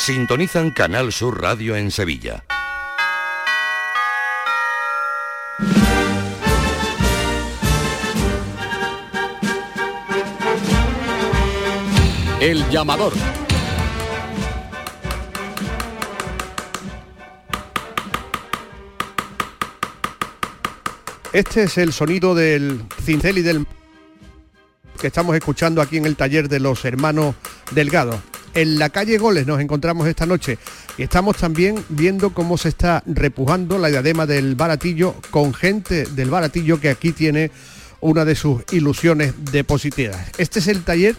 Sintonizan Canal Sur Radio en Sevilla. El llamador. Este es el sonido del cincel y del que estamos escuchando aquí en el taller de los hermanos Delgado. En la calle Goles nos encontramos esta noche y estamos también viendo cómo se está repujando la diadema del baratillo con gente del baratillo que aquí tiene una de sus ilusiones depositadas. Este es el taller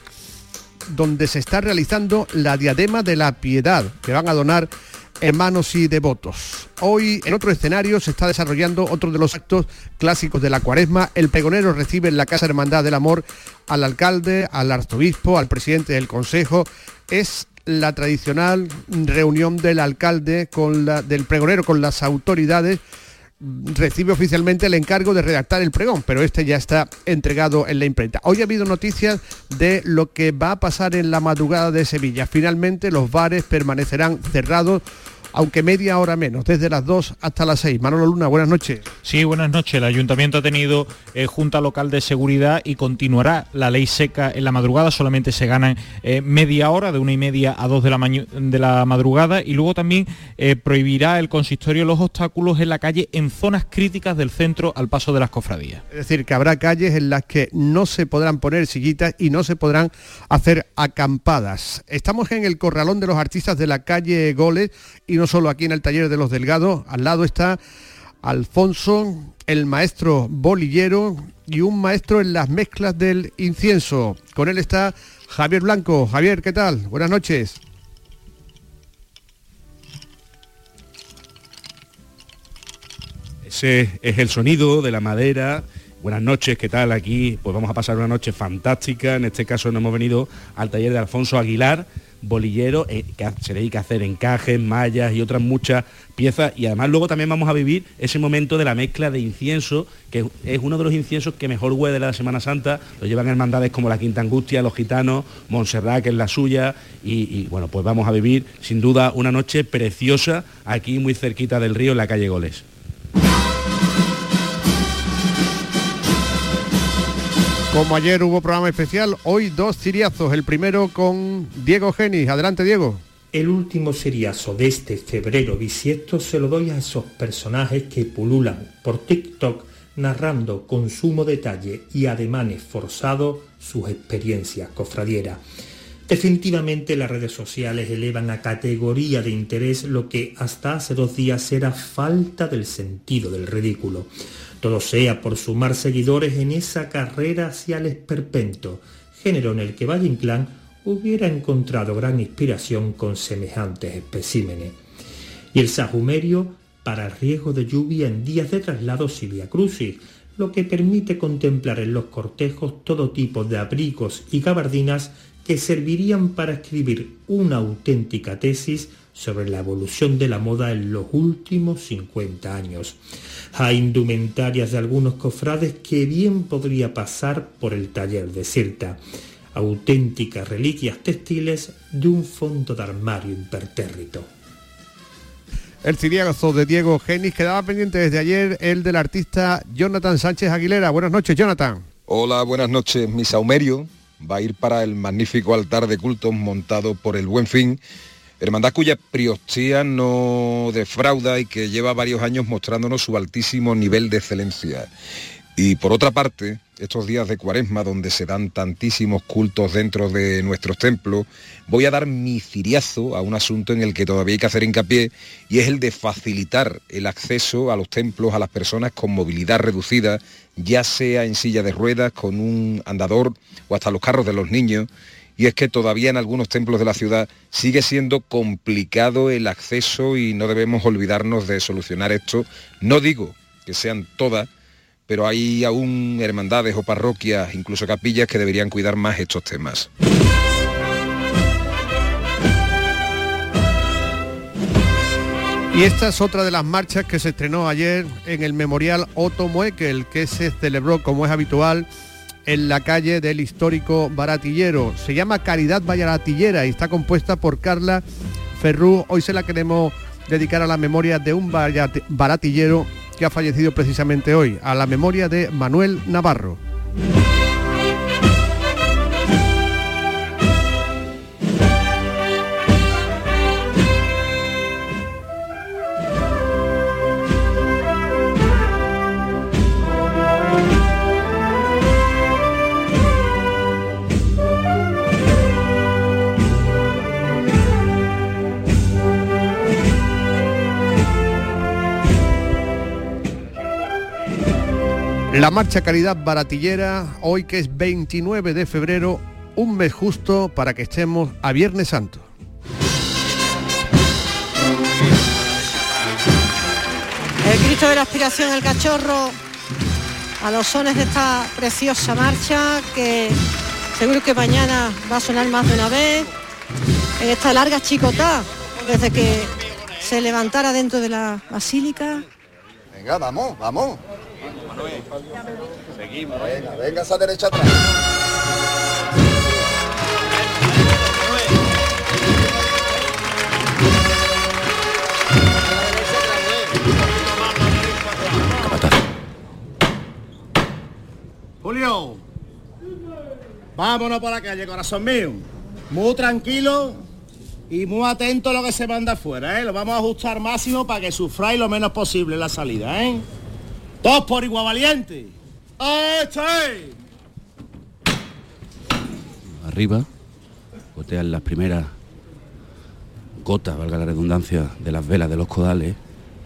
donde se está realizando la diadema de la piedad que van a donar hermanos y devotos. Hoy en otro escenario se está desarrollando otro de los actos clásicos de la cuaresma. El pregonero recibe en la Casa Hermandad del Amor al alcalde, al arzobispo, al presidente del consejo. Es la tradicional reunión del alcalde con la, del pregonero con las autoridades recibe oficialmente el encargo de redactar el pregón, pero este ya está entregado en la imprenta. Hoy ha habido noticias de lo que va a pasar en la madrugada de Sevilla. Finalmente los bares permanecerán cerrados aunque media hora menos, desde las 2 hasta las 6. Manolo Luna, buenas noches. Sí, buenas noches. El ayuntamiento ha tenido eh, Junta Local de Seguridad y continuará la ley seca en la madrugada. Solamente se ganan eh, media hora, de una y media a dos de la, de la madrugada. Y luego también eh, prohibirá el consistorio los obstáculos en la calle en zonas críticas del centro al paso de las cofradías. Es decir, que habrá calles en las que no se podrán poner sillitas y no se podrán hacer acampadas. Estamos en el corralón de los artistas de la calle Goles y no solo aquí en el taller de los Delgados, al lado está Alfonso, el maestro bolillero y un maestro en las mezclas del incienso. Con él está Javier Blanco. Javier, ¿qué tal? Buenas noches. Ese es el sonido de la madera. Buenas noches, ¿qué tal? Aquí pues vamos a pasar una noche fantástica. En este caso nos hemos venido al taller de Alfonso Aguilar, bolillero eh, que se dedica a hacer encajes, mallas y otras muchas piezas. Y además luego también vamos a vivir ese momento de la mezcla de incienso, que es uno de los inciensos que mejor huele de la Semana Santa, lo llevan hermandades como la Quinta Angustia, los gitanos, Montserrat, que es la suya, y, y bueno, pues vamos a vivir sin duda una noche preciosa aquí muy cerquita del río en la calle Goles. Como ayer hubo programa especial, hoy dos ciriazos. El primero con Diego Genis. Adelante, Diego. El último ciriazo de este febrero bisiesto se lo doy a esos personajes que pululan por TikTok narrando con sumo detalle y ademanes forzados sus experiencias cofradieras. Definitivamente las redes sociales elevan a categoría de interés lo que hasta hace dos días era falta del sentido del ridículo. Todo sea por sumar seguidores en esa carrera hacia el esperpento, género en el que Valle Inclán hubiera encontrado gran inspiración con semejantes especímenes. Y el sajumerio para riesgo de lluvia en días de traslado y via crucis, lo que permite contemplar en los cortejos todo tipo de abrigos y gabardinas que servirían para escribir una auténtica tesis sobre la evolución de la moda en los últimos 50 años. Hay indumentarias de algunos cofrades que bien podría pasar por el taller de Cirta, auténticas reliquias textiles de un fondo de armario impertérrito. El ciriazo de Diego Genis quedaba pendiente desde ayer el del artista Jonathan Sánchez Aguilera. Buenas noches, Jonathan. Hola, buenas noches. Mi saumerio va a ir para el magnífico altar de cultos montado por el Buen Fin Hermandad cuya priostía no defrauda y que lleva varios años mostrándonos su altísimo nivel de excelencia. Y por otra parte, estos días de cuaresma donde se dan tantísimos cultos dentro de nuestros templos, voy a dar mi ciriazo a un asunto en el que todavía hay que hacer hincapié y es el de facilitar el acceso a los templos a las personas con movilidad reducida, ya sea en silla de ruedas, con un andador o hasta los carros de los niños y es que todavía en algunos templos de la ciudad sigue siendo complicado el acceso y no debemos olvidarnos de solucionar esto. No digo que sean todas, pero hay aún hermandades o parroquias, incluso capillas, que deberían cuidar más estos temas. Y esta es otra de las marchas que se estrenó ayer en el Memorial Otto Muekel, que se celebró como es habitual en la calle del histórico Baratillero. Se llama Caridad Baratillera y está compuesta por Carla Ferrú. Hoy se la queremos dedicar a la memoria de un baratillero que ha fallecido precisamente hoy, a la memoria de Manuel Navarro. La marcha Caridad Baratillera, hoy que es 29 de febrero, un mes justo para que estemos a Viernes Santo. El Cristo de la Aspiración el Cachorro a los sones de esta preciosa marcha que seguro que mañana va a sonar más de una vez en esta larga chicotá desde que se levantara dentro de la basílica. Venga, vamos, vamos. Seguimos. Venga, venga esa derecha atrás. Julio, vámonos por la calle, corazón mío. Muy tranquilo y muy atento a lo que se manda afuera, ¿eh? Lo vamos a ajustar máximo para que sufráis lo menos posible la salida, ¿eh? Dos por igual valiente. Arriba, gotean las primeras gotas, valga la redundancia, de las velas de los codales.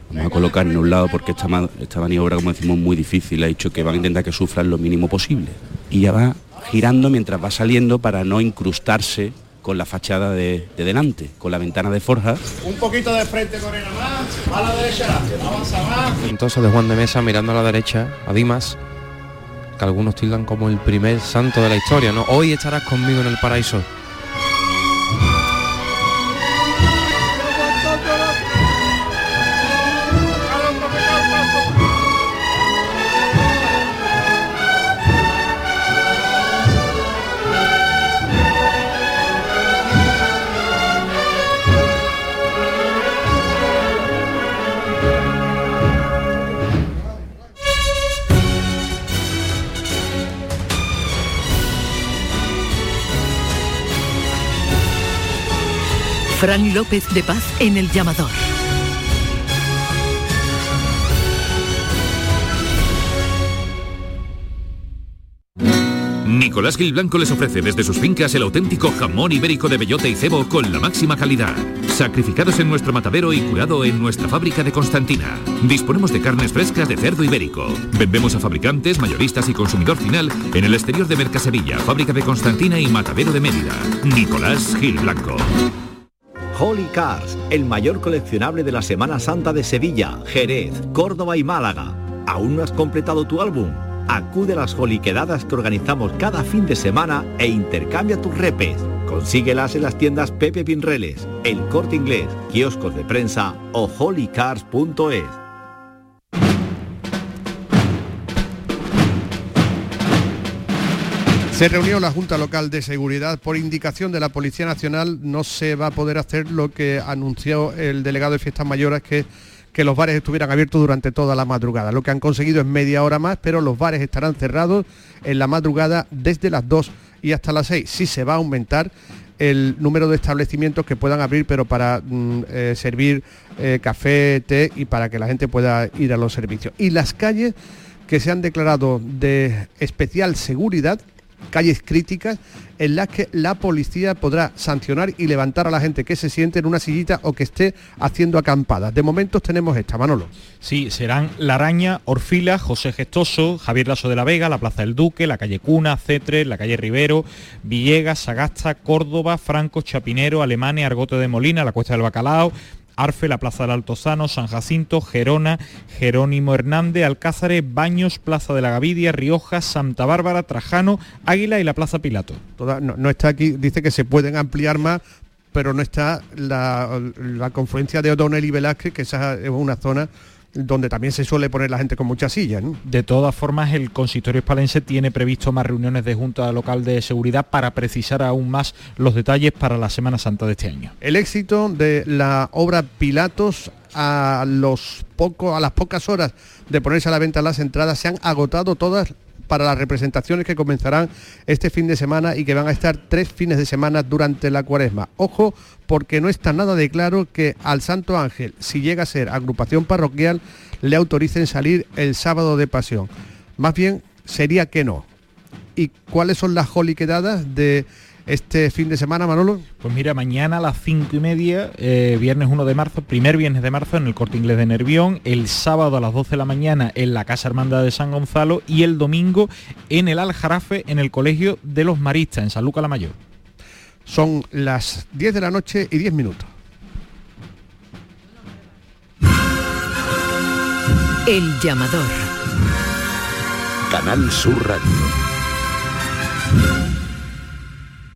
Vamos a colocar en un lado porque esta, esta maniobra, como decimos, muy difícil. Ha dicho que van a intentar que sufran lo mínimo posible. Y ya va girando mientras va saliendo para no incrustarse con la fachada de, delante, con la ventana de forja. Un poquito de frente, Corena, más, a la derecha, avanza más. Entonces de Juan de Mesa mirando a la derecha, a Dimas, que algunos tildan como el primer santo de la historia, ¿no? Hoy estarás conmigo en el paraíso. Fran López de Paz en el llamador. Nicolás Gil Blanco les ofrece desde sus fincas el auténtico jamón ibérico de bellota y cebo con la máxima calidad. Sacrificados en nuestro matadero y curado en nuestra fábrica de Constantina. Disponemos de carnes frescas de cerdo ibérico. Vendemos a fabricantes, mayoristas y consumidor final en el exterior de Mercasevilla, fábrica de Constantina y matadero de Mérida. Nicolás Gil Blanco. Holy Cars, el mayor coleccionable de la Semana Santa de Sevilla, Jerez, Córdoba y Málaga. ¿Aún no has completado tu álbum? Acude a las Quedadas que organizamos cada fin de semana e intercambia tus repes. Consíguelas en las tiendas Pepe Pinreles, El Corte Inglés, kioscos de prensa o holycars.es. Se reunió la Junta Local de Seguridad. Por indicación de la Policía Nacional no se va a poder hacer lo que anunció el delegado de Fiestas Mayores, que los bares estuvieran abiertos durante toda la madrugada. Lo que han conseguido es media hora más, pero los bares estarán cerrados en la madrugada desde las 2 y hasta las 6. Sí se va a aumentar el número de establecimientos que puedan abrir, pero para mm, eh, servir eh, café, té y para que la gente pueda ir a los servicios. Y las calles que se han declarado de especial seguridad calles críticas en las que la policía podrá sancionar y levantar a la gente que se siente en una sillita o que esté haciendo acampada. De momento tenemos esta, Manolo. Sí, serán La Araña, Orfila, José Gestoso, Javier Lasso de la Vega, la Plaza del Duque, la calle Cuna, Cetre, la calle Rivero, Villegas, Sagasta, Córdoba, Franco, Chapinero, Alemania, Argote de Molina, la Cuesta del Bacalao, Arfe, la Plaza del Altozano, San Jacinto, Gerona, Jerónimo Hernández, Alcázares, Baños, Plaza de la Gavidia, Rioja, Santa Bárbara, Trajano, Águila y la Plaza Pilato. no, está aquí, dice que se pueden ampliar más, pero no está la, confluencia de O'Donnell y Velázquez, que esa es una zona donde también se suele poner la gente con muchas sillas. ¿no? De todas formas, el consistorio hispalense tiene previsto más reuniones de Junta Local de Seguridad para precisar aún más los detalles para la Semana Santa de este año. El éxito de la obra Pilatos a, los poco, a las pocas horas de ponerse a la venta las entradas se han agotado todas para las representaciones que comenzarán este fin de semana y que van a estar tres fines de semana durante la cuaresma. Ojo, porque no está nada de claro que al Santo Ángel, si llega a ser agrupación parroquial, le autoricen salir el sábado de pasión. Más bien sería que no. ¿Y cuáles son las joliquedadas de este fin de semana, Manolo? Pues mira, mañana a las cinco y media, eh, viernes 1 de marzo, primer viernes de marzo en el Corte Inglés de Nervión, el sábado a las 12 de la mañana en la Casa Hermandad de San Gonzalo y el domingo en el Aljarafe en el Colegio de los Maristas, en San Luca la Mayor. Son las 10 de la noche y 10 minutos. El llamador. Canal Sur Radio.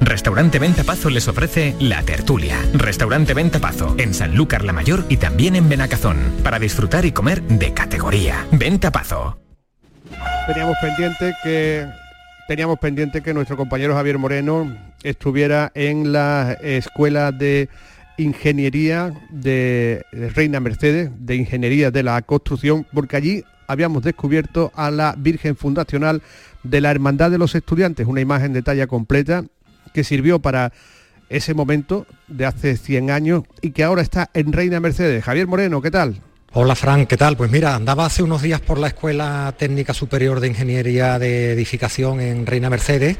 Restaurante Venta Pazo les ofrece La Tertulia. Restaurante Venta Pazo en Sanlúcar la Mayor y también en Benacazón. Para disfrutar y comer de categoría. Venta Pazo. Teníamos pendiente que teníamos pendiente que nuestro compañero Javier Moreno estuviera en la escuela de ingeniería de Reina Mercedes, de ingeniería de la construcción, porque allí habíamos descubierto a la Virgen Fundacional de la Hermandad de los Estudiantes, una imagen de talla completa que sirvió para ese momento de hace 100 años y que ahora está en Reina Mercedes. Javier Moreno, ¿qué tal? Hola Fran, ¿qué tal? Pues mira, andaba hace unos días por la Escuela Técnica Superior de Ingeniería de Edificación en Reina Mercedes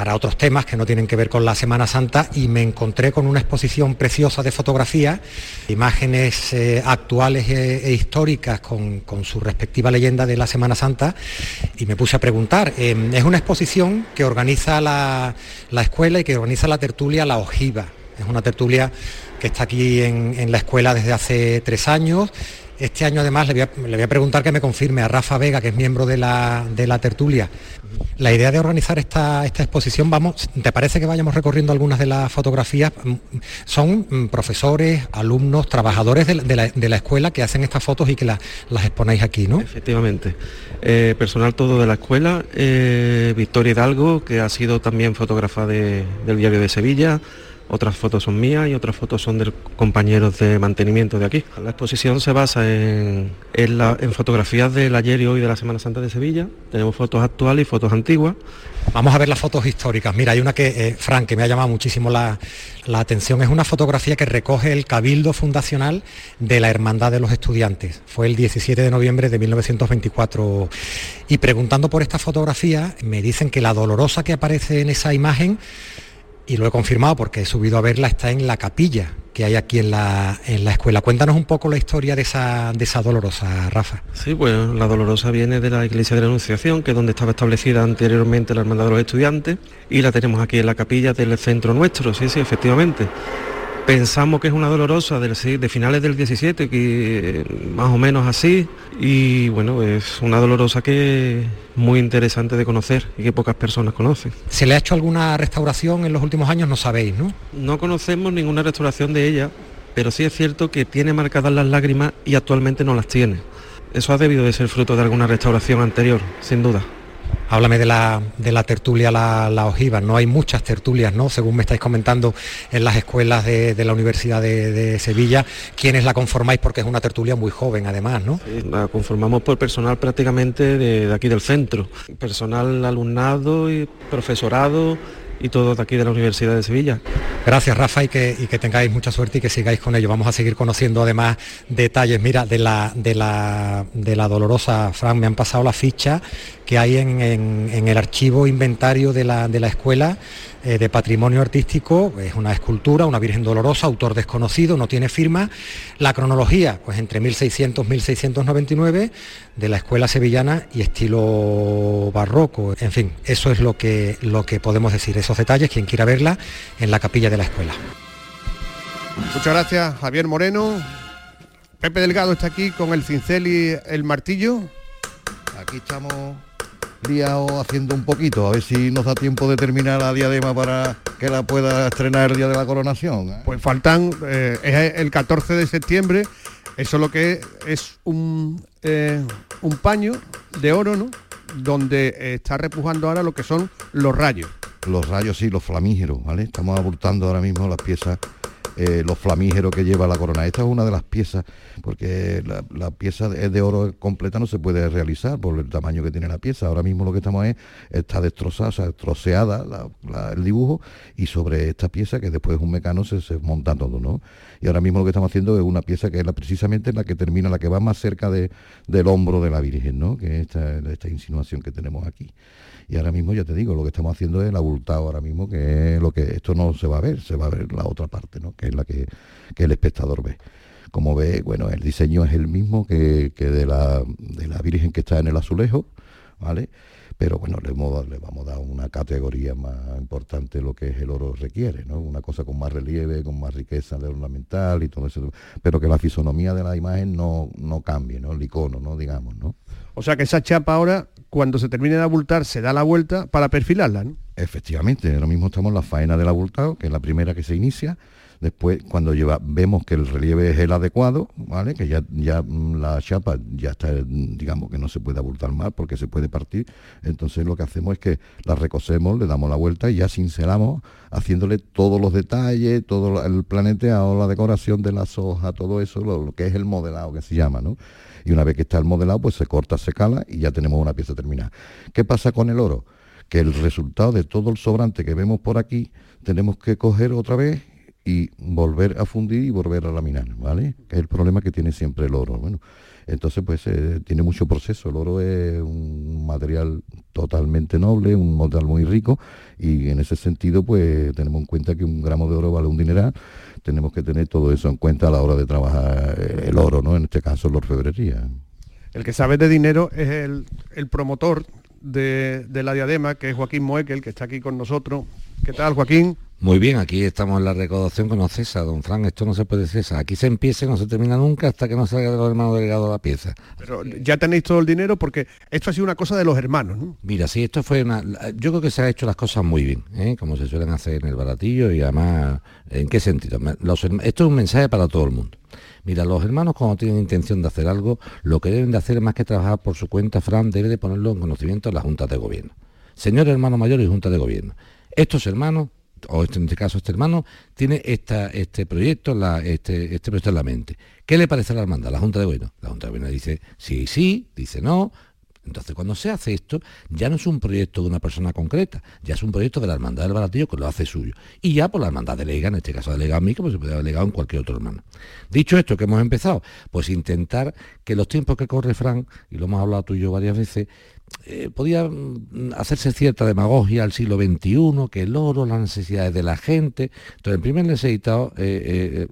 para otros temas que no tienen que ver con la Semana Santa y me encontré con una exposición preciosa de fotografía, imágenes eh, actuales e, e históricas con, su respectiva leyenda de la Semana Santa y me puse a preguntar. Eh, es una exposición que organiza la, la escuela y que organiza la tertulia La Ojiva. Es una tertulia que está aquí en la escuela desde hace tres años este año además le voy, a, preguntar que me confirme a Rafa Vega, que es miembro de la, tertulia. La idea de organizar esta, exposición, vamos, ¿te parece que vayamos recorriendo algunas de las fotografías? Son mm, profesores, alumnos, trabajadores de la, escuela que hacen estas fotos y que las exponéis aquí, ¿no? Efectivamente. Eh, personal todo de la escuela, eh, Victoria Hidalgo, que ha sido también fotógrafa del diario de Sevilla, otras fotos son mías y otras fotos son de compañeros de mantenimiento de aquí. La exposición se basa en, fotografías del ayer y hoy de la Semana Santa de Sevilla. Tenemos fotos actuales y fotos antiguas. Vamos a ver las fotos históricas. Mira, hay una que, eh, Frank, que me ha llamado muchísimo la, atención. Es una fotografía que recoge el cabildo fundacional de la Hermandad de los Estudiantes. Fue el 17 de noviembre de 1924. Y preguntando por esta fotografía, me dicen que la dolorosa que aparece en esa imagen y lo he confirmado porque he subido a verla, está en la capilla que hay aquí en la, en la escuela. Cuéntanos un poco la historia de esa, de esa dolorosa, Rafa. Sí, pues la dolorosa viene de la iglesia de la Anunciación, que es donde estaba establecida anteriormente la Hermandad de los Estudiantes, y la tenemos aquí en la capilla del centro nuestro, sí, sí, efectivamente. Pensamos que es una dolorosa de finales del 17, que más o menos así, y bueno, es una dolorosa que es muy interesante de conocer y que pocas personas conocen. ¿Se le ha hecho alguna restauración en los últimos años? No sabéis, ¿no? No conocemos ninguna restauración de ella, pero sí es cierto que tiene marcadas las lágrimas y actualmente no las tiene. Eso ha debido de ser fruto de alguna restauración anterior, sin duda. Háblame de la, de la tertulia la, Ojiva. No hay muchas tertulias, ¿no? Según me estáis comentando en las escuelas de, la Universidad de, Sevilla. ¿Quiénes la conformáis? Porque es una tertulia muy joven, además, ¿no? la conformamos por personal prácticamente de, aquí del centro. Personal alumnado y profesorado y todos de aquí de la Universidad de Sevilla. Gracias Rafa y que, y que tengáis mucha suerte y que sigáis con ello. Vamos a seguir conociendo además detalles. Mira, de la, de la, de la dolorosa, Fran, me han pasado la ficha que hay en, en- en el archivo inventario de la, de la escuela eh, de patrimonio artístico. Es una escultura, una Virgen Dolorosa, autor desconocido, no tiene firma. La cronología, pues entre 1600 1699 de la escuela sevillana y estilo barroco. En fin, eso es lo que, lo que podemos decir. Esos detalles, quien quiera verla, en la capilla de la escuela. Muchas gracias, Javier Moreno. Pepe Delgado está aquí con el cincel y el martillo. Aquí estamos liados haciendo un poquito, a ver si nos da tiempo de terminar la diadema para que la pueda estrenar el día de la coronación. ¿eh? Pues faltan, eh, es el 14 de septiembre, eso lo que es un, eh, un paño de oro, ¿no? Donde está repujando ahora lo que son los rayos. Los rayos y los flamígeros, ¿vale? Estamos abultando ahora mismo las piezas, eh, los flamígeros que lleva la corona. Esta es una de las piezas, porque la, pieza de, de oro completa no se puede realizar por el tamaño que tiene la pieza. Ahora mismo lo que estamos es, está destrozada, o sea, troceada la- la- el dibujo y sobre esta pieza, que después es un mecano, se, se monta todo, ¿no? Y ahora mismo lo que estamos haciendo es una pieza que es precisamente la que termina, la que va más cerca de- del hombro de la Virgen, ¿no? Que es esta, esta insinuación que tenemos aquí. Y ahora mismo, ya te digo, lo que estamos haciendo es el abultado ahora mismo, que es lo que esto no se va a ver, se va a ver la otra parte, ¿no? Que es la que, que el espectador ve. Como ve, bueno, el diseño es el mismo que, que de, la, de la Virgen que está en el azulejo, ¿vale? Pero bueno, le, hemos- le vamos a dar una categoría más importante lo que es el oro requiere, ¿no? Una cosa con más relieve, con más riqueza de ornamental y todo eso, pero que la fisonomía de la imagen no, no cambie, ¿no? El icono, ¿no? Digamos, ¿no? O sea que esa chapa ahora, cuando se termine de abultar, se da la vuelta para perfilarla, ¿no? Efectivamente, ahora mismo estamos en la faena del abultado, que es la primera que se inicia. Después, cuando lleva, vemos que el relieve es el adecuado, ¿vale? Que ya, ya mm, la chapa ya está, digamos que no se puede abultar más porque se puede partir. Entonces lo que hacemos es que la recosemos, le damos la vuelta y ya cincelamos, haciéndole todos los detalles, todo el planeteado, la decoración de las hojas, todo eso, lo, lo que es el modelado que se llama, ¿no? Y una vez que está el modelado, pues se corta, se cala y ya tenemos una pieza terminada. ¿Qué pasa con el oro? Que el resultado de todo el sobrante que vemos por aquí, tenemos que coger otra vez y volver a fundir y volver a laminar, ¿vale? Es el problema que tiene siempre el oro. Bueno, entonces pues eh, tiene mucho proceso. El oro es un material totalmente noble, un material muy rico y en ese sentido pues tenemos en cuenta que un gramo de oro vale un dineral. Tenemos que tener todo eso en cuenta a la hora de trabajar eh, el oro, ¿no? En este caso la orfebrería. El que sabe de dinero es el, promotor de, de la diadema, que es Joaquín Moekel, que está aquí con nosotros. ¿Qué tal, Joaquín? Muy bien, aquí estamos en la recaudación con los César, don Fran, esto no se puede cesar. Aquí se empieza y no se termina nunca hasta que no salga de los hermanos delegados la pieza. Pero ya tenéis todo el dinero porque esto ha sido una cosa de los hermanos, ¿no? Mira, sí, esto fue una... Yo creo que se han hecho las cosas muy bien, ¿eh? como se suelen hacer en el baratillo y además, ¿en qué sentido? Los esto es un mensaje para todo el mundo. Mira, los hermanos cuando tienen intención de hacer algo, lo que deben de hacer más que trabajar por su cuenta, Fran, debe de ponerlo en conocimiento de la Junta de Gobierno. Señor hermano mayor y Junta de Gobierno. Estos hermanos, o este- en este caso este hermano, tiene esta, este proyecto, este, este proyecto en la mente. ¿Qué le parece a la hermandad? La Junta de Gobierno. La Junta de Gobierno dice sí, sí, dice no, entonces, cuando se hace esto, ya no es un proyecto de una persona concreta, ya es un proyecto de la hermandad del baratillo que lo hace suyo. Y ya por la hermandad delega, en este caso delega a mí, como se puede haber delegado en cualquier otro hermano. Dicho esto, que hemos empezado, pues intentar que los tiempos que corre Fran, y lo hemos hablado tú y yo varias veces, eh, podía mm, hacerse cierta demagogia al siglo XXI, que el oro, las necesidades de la gente. Entonces, el primer necesitado,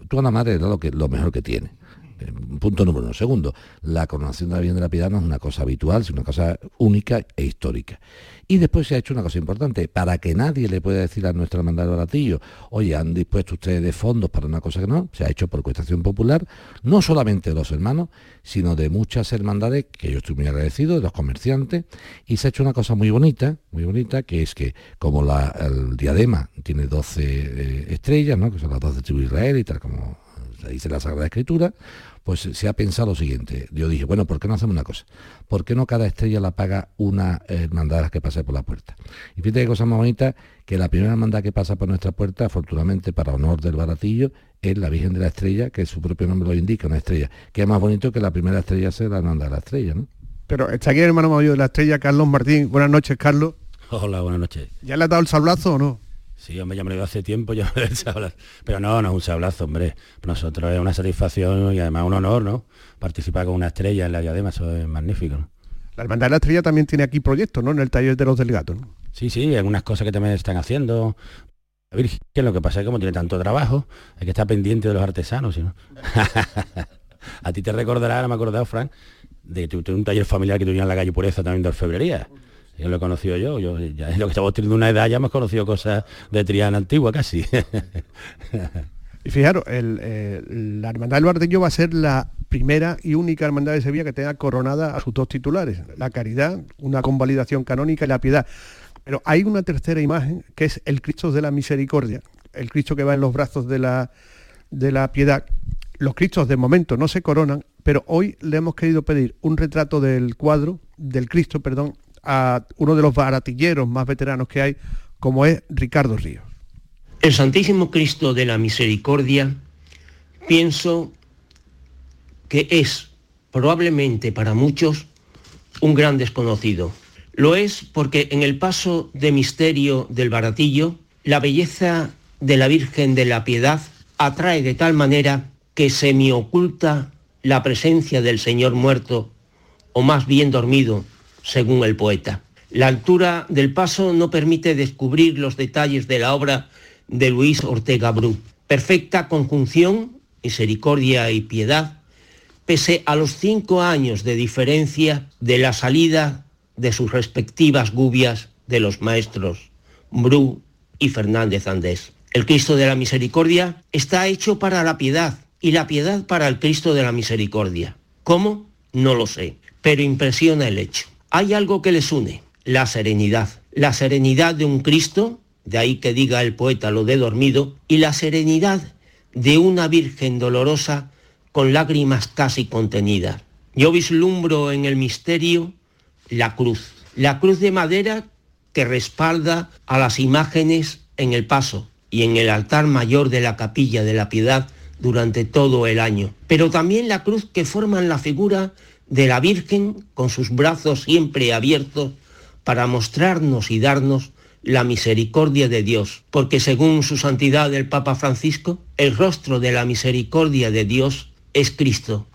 tú a la madre da lo, lo mejor que tiene. Eh, Punto número uno. Segundo, la coronación de la Virgen de la Piedad no es una cosa habitual, sino una cosa única e histórica. Y después se ha hecho una cosa importante, para que nadie le pueda decir a nuestra hermandad de baratillo, oye, han dispuesto ustedes de fondos para una cosa que no, se ha hecho por cuestación popular, no solamente de los hermanos, sino de muchas hermandades, que yo estoy muy agradecido, de los comerciantes, y se ha hecho una cosa muy bonita, muy bonita, que es que como la, el diadema tiene 12 eh, estrellas, ¿no? que son las 12 tribus de Israel y tal como dice la Sagrada Escritura, pues se ha pensado lo siguiente. Yo dije, bueno, ¿por qué no hacemos una cosa? ¿Por qué no cada estrella la paga una hermandad que pase por la puerta? Y fíjate qué cosa más bonita, que la primera hermandad que pasa por nuestra puerta, afortunadamente para honor del baratillo, es la Virgen de la Estrella, que su propio nombre lo indica, una estrella, que es más bonito que la primera estrella sea la hermandad de la estrella, ¿no? Pero está aquí el hermano mayor de la estrella, Carlos Martín. Buenas noches, Carlos. Hola, buenas noches. ¿Ya le has dado el sablazo o no? Sí, hombre, ya me lo hace tiempo, ya me lo he sablazo. Pero no, no es un sablazo, hombre. Para nosotros es una satisfacción y además un honor, ¿no? Participar con una estrella en la diadema, eso es magnífico, ¿no? La Hermandad de la Estrella también tiene aquí proyectos, ¿no? En el taller de los delgados. ¿no? Sí, sí, algunas cosas que también están haciendo. La Virgen, lo que pasa es que como tiene tanto trabajo, hay que estar pendiente de los artesanos, ¿sí, ¿no? A ti te recordará, no me he acordado, Frank, de que tuve un taller familiar que tenía en la calle Pureza también de orfebrería. Yo lo he conocido yo, yo ya es lo que estamos teniendo una edad, ya hemos conocido cosas de Triana antigua casi. Y fijaros, eh, la Hermandad del Bardillo va a ser la primera y única hermandad de Sevilla que tenga coronada a sus dos titulares, la caridad, una convalidación canónica y la piedad. Pero hay una tercera imagen que es el Cristo de la Misericordia, el Cristo que va en los brazos de la, de la piedad. Los Cristos de momento no se coronan, pero hoy le hemos querido pedir un retrato del cuadro, del Cristo, perdón, a uno de los baratilleros más veteranos que hay, como es Ricardo Ríos. El Santísimo Cristo de la Misericordia, pienso que es probablemente para muchos un gran desconocido. Lo es porque en el paso de misterio del baratillo, la belleza de la Virgen de la Piedad atrae de tal manera que se me oculta la presencia del Señor muerto, o más bien dormido, según el poeta. La altura del paso no permite descubrir los detalles de la obra de Luis Ortega Bru. Perfecta conjunción, misericordia y piedad, pese a los cinco años de diferencia de la salida de sus respectivas gubias de los maestros Bru y Fernández Andés. El Cristo de la Misericordia está hecho para la piedad y la piedad para el Cristo de la Misericordia. ¿Cómo? No lo sé, pero impresiona el hecho. Hay algo que les une, la serenidad. La serenidad de un Cristo de ahí que diga el poeta lo de dormido, y la serenidad de una Virgen dolorosa con lágrimas casi contenidas. Yo vislumbro en el misterio la cruz, la cruz de madera que respalda a las imágenes en el paso y en el altar mayor de la capilla de la piedad durante todo el año, pero también la cruz que forman la figura de la Virgen con sus brazos siempre abiertos para mostrarnos y darnos la misericordia de Dios, porque según su santidad el Papa Francisco, el rostro de la misericordia de Dios es Cristo,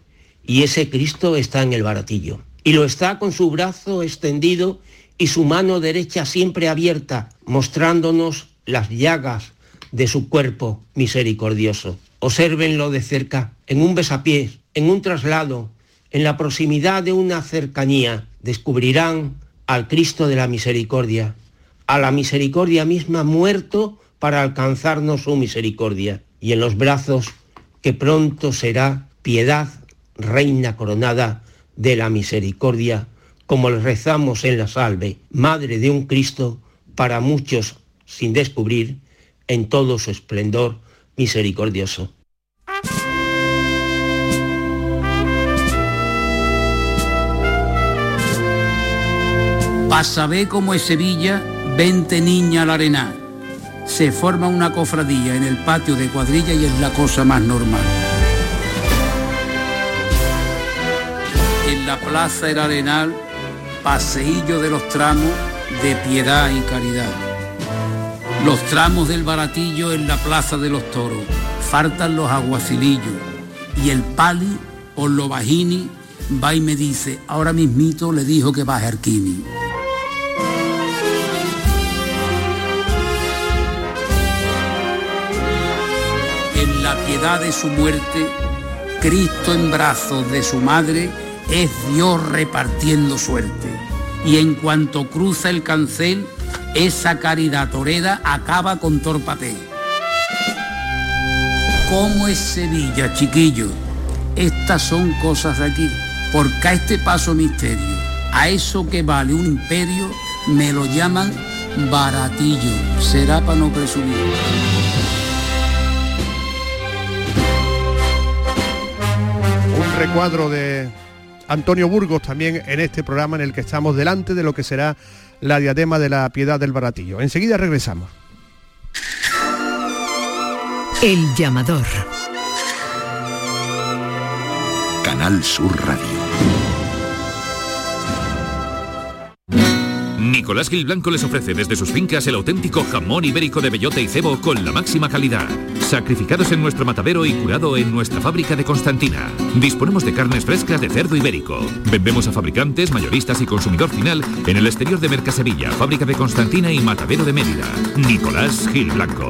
y ese Cristo está en el baratillo. Y lo está con su brazo extendido y su mano derecha siempre abierta, mostrándonos las llagas de su cuerpo misericordioso. Obsérvenlo de cerca, en un besapiés, en un traslado, en la proximidad de una cercanía, descubrirán al Cristo de la misericordia, a la misericordia misma muerto para alcanzarnos su misericordia y en los brazos que pronto será piedad, reina coronada de la misericordia, como le rezamos en la salve, Madre de un Cristo para muchos sin descubrir en todo su esplendor misericordioso. Para saber cómo es Sevilla, vente niña al arenal. Se forma una cofradía en el patio de cuadrilla y es la cosa más normal. En la plaza del arenal, paseillo de los tramos de piedad y caridad. Los tramos del baratillo en la plaza de los toros. Faltan los aguacilillos. Y el pali, por lo bajini, va y me dice, ahora mismito le dijo que baje Arquini. La piedad de su muerte, Cristo en brazos de su madre es Dios repartiendo suerte. Y en cuanto cruza el cancel, esa caridad toreda acaba con torpapé. ¿Cómo es Sevilla, chiquillo? Estas son cosas de aquí. Porque a este paso misterio, a eso que vale un imperio, me lo llaman baratillo. Será para no presumir. Recuadro de Antonio Burgos también en este programa en el que estamos delante de lo que será la diadema de la piedad del baratillo. Enseguida regresamos. El llamador. Canal Sur Radio. Ni Nicolás Gil Blanco les ofrece desde sus fincas el auténtico jamón ibérico de bellota y cebo con la máxima calidad. Sacrificados en nuestro matadero y curado en nuestra fábrica de Constantina. Disponemos de carnes frescas de cerdo ibérico. Vendemos a fabricantes, mayoristas y consumidor final en el exterior de Mercasevilla, fábrica de Constantina y matadero de Mérida. Nicolás Gil Blanco.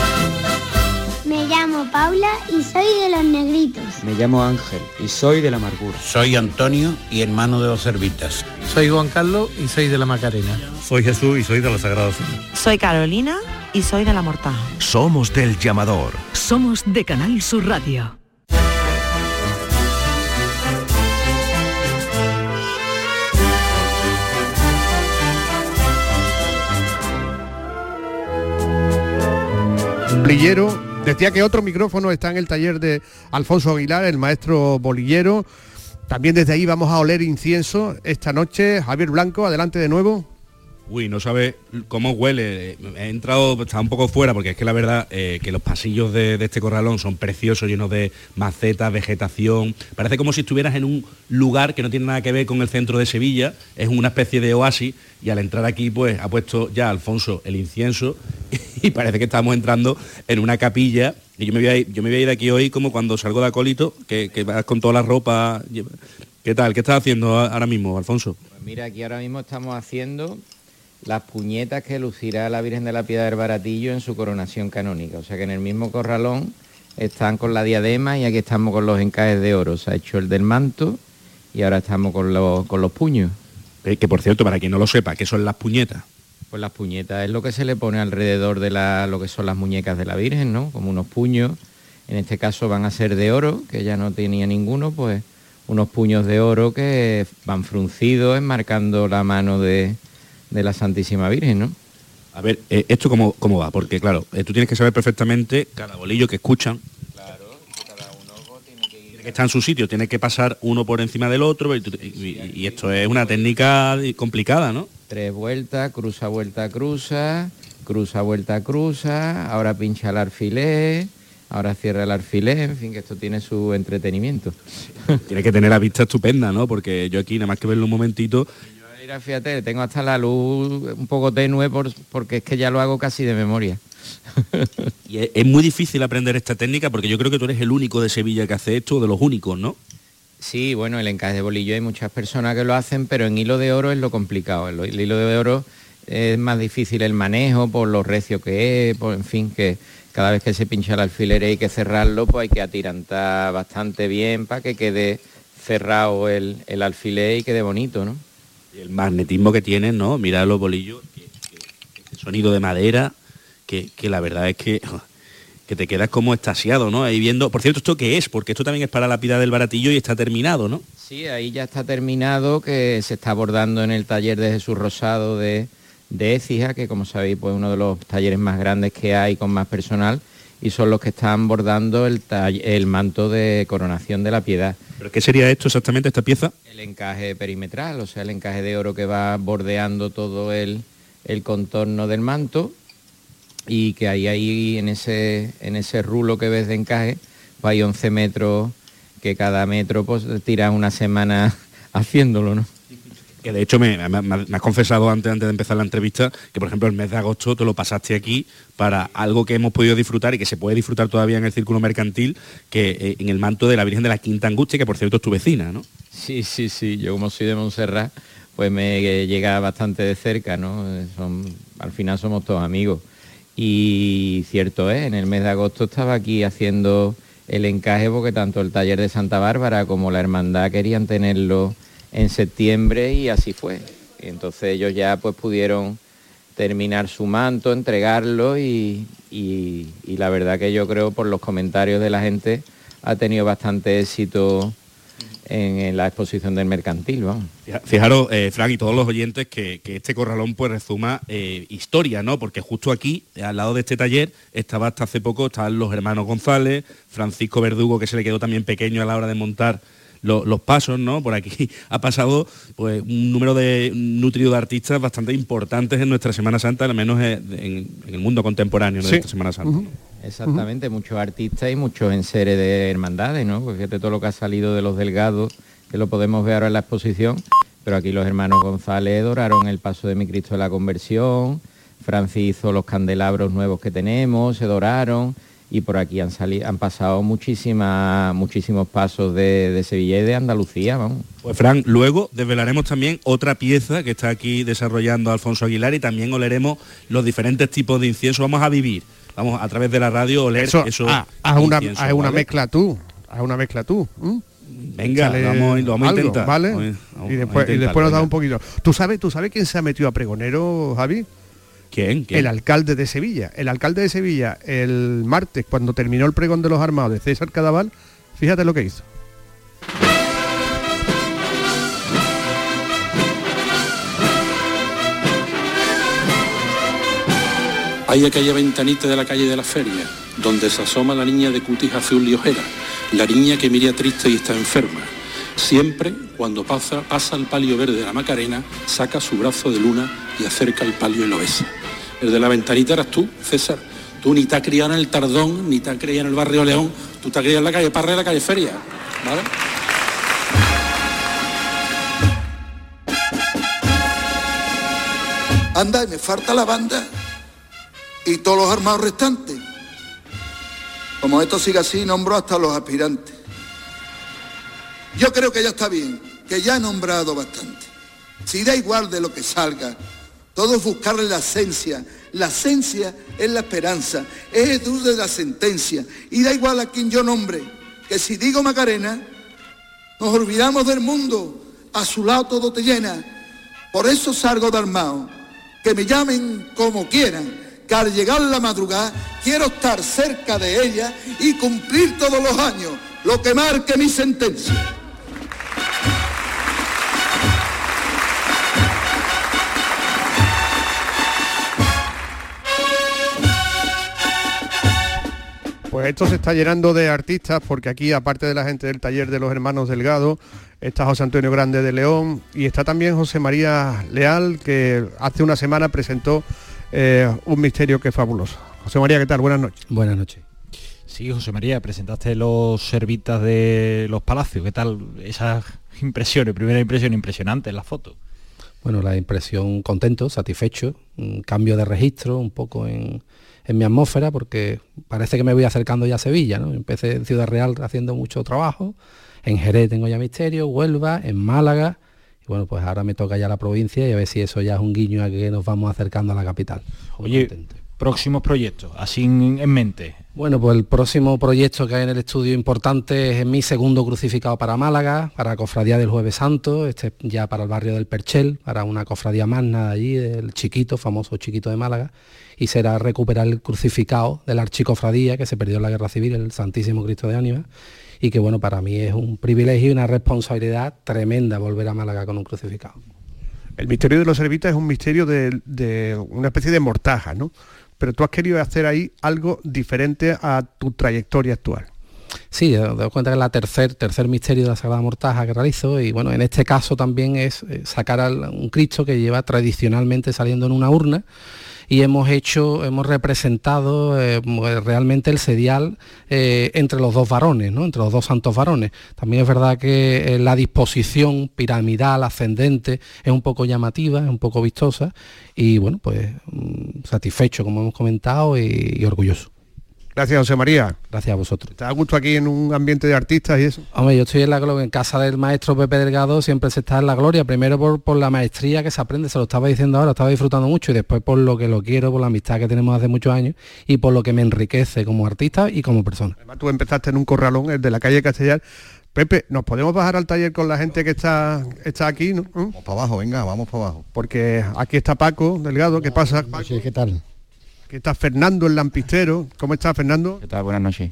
Me llamo Paula y soy de los negritos. Me llamo Ángel y soy de la amargura. Soy Antonio y hermano de los Servitas. Soy Juan Carlos y soy de la Macarena. Soy Jesús y soy de la Sagrada Cena. Soy Carolina y soy de la Mortaja. Somos del llamador. Somos de Canal Sur Radio. Bolillero, decía que otro micrófono está en el taller de Alfonso Aguilar, el maestro bolillero. También desde ahí vamos a oler incienso esta noche. Javier Blanco, adelante de nuevo. Uy, no sabe cómo huele. He entrado, estaba un poco fuera, porque es que la verdad eh, que los pasillos de, de este corralón son preciosos, llenos de macetas, vegetación. Parece como si estuvieras en un lugar que no tiene nada que ver con el centro de Sevilla. Es una especie de oasis y al entrar aquí, pues ha puesto ya Alfonso el incienso y parece que estamos entrando en una capilla. Y yo me voy a ir, yo me voy a ir de aquí hoy como cuando salgo de acólito, que, que vas con toda la ropa. ¿Qué tal? ¿Qué estás haciendo ahora mismo, Alfonso? Pues mira, aquí ahora mismo estamos haciendo las puñetas que lucirá la Virgen de la Piedad del Baratillo en su coronación canónica. O sea que en el mismo corralón están con la diadema y aquí estamos con los encajes de oro. Se ha hecho el del manto y ahora estamos con los, con los puños. Eh, que por cierto, para quien no lo sepa, ¿qué son las puñetas? Pues las puñetas es lo que se le pone alrededor de la, lo que son las muñecas de la Virgen, ¿no? Como unos puños. En este caso van a ser de oro, que ya no tenía ninguno, pues unos puños de oro que van fruncidos, enmarcando la mano de, de la Santísima Virgen, ¿no? A ver, eh, ¿esto cómo, cómo va? Porque claro, eh, tú tienes que saber perfectamente cada bolillo que escuchan. Claro, cada uno tiene que ir... Que está en su sitio, tiene que pasar uno por encima del otro y, y- y esto es una técnica complicada, ¿no? Tres vueltas, cruza, vuelta, cruza, cruza, vuelta, cruza, ahora pincha el alfiler, ahora cierra el alfiler, en fin, que esto tiene su entretenimiento. Tiene que tener la vista estupenda, ¿no? Porque yo aquí, nada más que verlo un momentito, Mira, fíjate, tengo hasta la luz un poco tenue por- porque es que ya lo hago casi de memoria. y es, es muy difícil aprender esta técnica porque yo creo que tú eres el único de Sevilla que hace esto, de los únicos, ¿no? Sí, bueno, el encaje de bolillo hay muchas personas que lo hacen, pero en hilo de oro es lo complicado. El, el hilo de oro es más difícil el manejo por lo recio que es, por, en fin, que cada vez que se pincha el alfiler hay que cerrarlo, pues hay que atirantar bastante bien para que quede cerrado el, el alfiler y quede bonito, ¿no? El magnetismo que tienen, ¿no? Mira los bolillos, sonido de madera, que, que la verdad es que, que te quedas como estasiado, ¿no? Ahí viendo, por cierto, ¿esto qué es? Porque esto también es para la pida del baratillo y está terminado, ¿no? Sí, ahí ya está terminado, que se está abordando en el taller de Jesús Rosado de, de Écija, que como sabéis, pues uno de los talleres más grandes que hay con más personal, y son los que están bordando el, el manto de coronación de la piedad. ¿Pero qué sería esto exactamente, esta pieza? El encaje perimetral, o sea, el encaje de oro que va bordeando todo el, el contorno del manto y que ahí, ahí en, ese, en ese rulo que ves de encaje, pues hay 11 metros, que cada metro pues tira una semana haciéndolo, ¿no? Que de hecho me, has confesado antes, antes de empezar la entrevista que por ejemplo el mes de agosto te lo pasaste aquí para algo que hemos podido disfrutar y que se puede disfrutar todavía en el círculo mercantil, que eh, en el manto de la Virgen de la Quinta Angustia, que por cierto es tu vecina, ¿no? Sí, sí, sí, yo como soy de Montserrat, pues me llega bastante de cerca, ¿no? Eh, Son, al final somos todos amigos. Y cierto es, en el mes de agosto estaba aquí haciendo el encaje porque tanto el taller de Santa Bárbara como la hermandad querían tenerlo en septiembre y así fue. Y entonces ellos ya pues pudieron terminar su manto, entregarlo y, y- la verdad que yo creo por los comentarios de la gente ha tenido bastante éxito en, en la exposición del mercantil, vamos. Fijaros, eh, Frank y todos los oyentes, que, que este corralón pues resuma eh, historia, ¿no? Porque justo aquí, al lado de este taller, estaba hasta hace poco, estaban los hermanos González, Francisco Verdugo, que se le quedó también pequeño a la hora de montar lo- los pasos, ¿no? Por aquí ha pasado pues un número de nutrido de artistas bastante importantes en nuestra Semana Santa, al menos en, en- en el mundo contemporáneo de Sí. esta Semana Santa. Exactamente, muchos artistas y muchos enseres de hermandades, ¿no? Porque fíjate todo lo que ha salido de los delgados, que lo podemos ver ahora en la exposición, pero aquí los hermanos González doraron el paso de mi Cristo de la Conversión, Francis hizo los candelabros nuevos que tenemos, se doraron, y por aquí han salido, han pasado muchísimas, muchísimos pasos de, de Sevilla y de Andalucía, vamos. Pues Fran, luego desvelaremos también otra pieza que está aquí desarrollando Alfonso Aguilar y también oleremos los diferentes tipos de incienso. Vamos a vivir, vamos a través de la radio oler Eso, eso. ah, haz una, haz una mezcla tú, haz una mezcla tú. Venga, vamos, lo vamos a intentar. ¿vale? Vamos a- y después, y después nos da un poquito. ¿Tú sabes, ¿Tú sabes quién se ha metido a pregonero, Javi? ¿Quién? ¿Quién? El alcalde de Sevilla. El alcalde de Sevilla, el martes, cuando terminó el pregón de los armados de César Cadaval, fíjate lo que hizo. Hay aquella ventanita de la calle de la feria, donde se asoma la niña de cutis azul y ojera, la niña que mira triste y está enferma. Siempre, cuando pasa, pasa el palio verde de la Macarena, saca su brazo de luna y acerca el palio y lo besa. El de la ventanita eras tú, César. Tú ni te has criado en el Tardón, ni te has criado en el barrio León, tú te has criado en la calle Parra y la calle Feria. ¿Vale? Anda, y me falta la banda y todos los armados restantes. Como esto sigue así, nombro hasta los aspirantes. Yo creo que ya está bien, que ya he nombrado bastante. Si da igual de lo que salga, todo es buscarle la esencia. La esencia es la esperanza, es el dulce de la sentencia. Y da igual a quien yo nombre, que si digo Macarena, nos olvidamos del mundo, a su lado todo te llena. Por eso salgo de armado, que me llamen como quieran, que al llegar la madrugada quiero estar cerca de ella y cumplir todos los años lo que marque mi sentencia. Pues esto se está llenando de artistas porque aquí, aparte de la gente del taller de los hermanos Delgado, está José Antonio Grande de León y está también José María Leal, que hace una semana presentó eh, un misterio que es fabuloso. José María, ¿qué tal? Buenas noches. Buenas noches. Sí, José María, presentaste los servitas de los palacios. ¿Qué tal esas impresiones? Primera impresión impresionante en la foto. Bueno, la impresión contento, satisfecho, un cambio de registro un poco en, en mi atmósfera porque parece que me voy acercando ya a Sevilla, ¿no? Empecé en Ciudad Real haciendo mucho trabajo, en Jerez tengo ya misterio, Huelva, en Málaga, y bueno, pues ahora me toca ya la provincia y a ver si eso ya es un guiño a que nos vamos acercando a la capital. Oye, próximos proyectos, así en, en mente. Bueno, pues el próximo proyecto que hay en el estudio importante es mi segundo crucificado para Málaga, para Cofradía del Jueves Santo, este ya para el barrio del Perchel, para una cofradía magna de allí, del chiquito, famoso chiquito de Málaga, y será recuperar el crucificado de la archicofradía que se perdió en la Guerra Civil, el Santísimo Cristo de Ánima, y que bueno, para mí es un privilegio y una responsabilidad tremenda volver a Málaga con un crucificado. El misterio de los servitas es un misterio de, de una especie de mortaja, ¿no? Pero tú has querido hacer ahí algo diferente a tu trayectoria actual. Sí, os doy cuenta que es la tercer, tercer misterio de la Sagrada Mortaja que realizo y bueno, en este caso también es eh, sacar a un Cristo que lleva tradicionalmente saliendo en una urna y hemos hecho, hemos representado eh, realmente el sedial eh, entre los dos varones, ¿no? entre los dos santos varones. También es verdad que eh, la disposición piramidal, ascendente, es un poco llamativa, es un poco vistosa y bueno, pues mm, satisfecho, como hemos comentado, y, y orgulloso. Gracias, José María. Gracias a vosotros. ¿Te da gusto aquí en un ambiente de artistas y eso? Hombre, yo estoy en la gloria, en casa del maestro Pepe Delgado siempre se está en la gloria, primero por, por la maestría que se aprende, se lo estaba diciendo ahora, estaba disfrutando mucho y después por lo que lo quiero, por la amistad que tenemos hace muchos años y por lo que me enriquece como artista y como persona. Además, tú empezaste en un corralón, el de la calle Castellar. Pepe, ¿nos podemos bajar al taller con la gente que está, está aquí? ¿no? Vamos para abajo, venga, vamos para abajo. Porque aquí está Paco Delgado, ¿qué pasa? Paco? ¿qué tal? Aquí está Fernando el Lampistero. ¿Cómo está Fernando? ¿Qué tal? Buenas noches.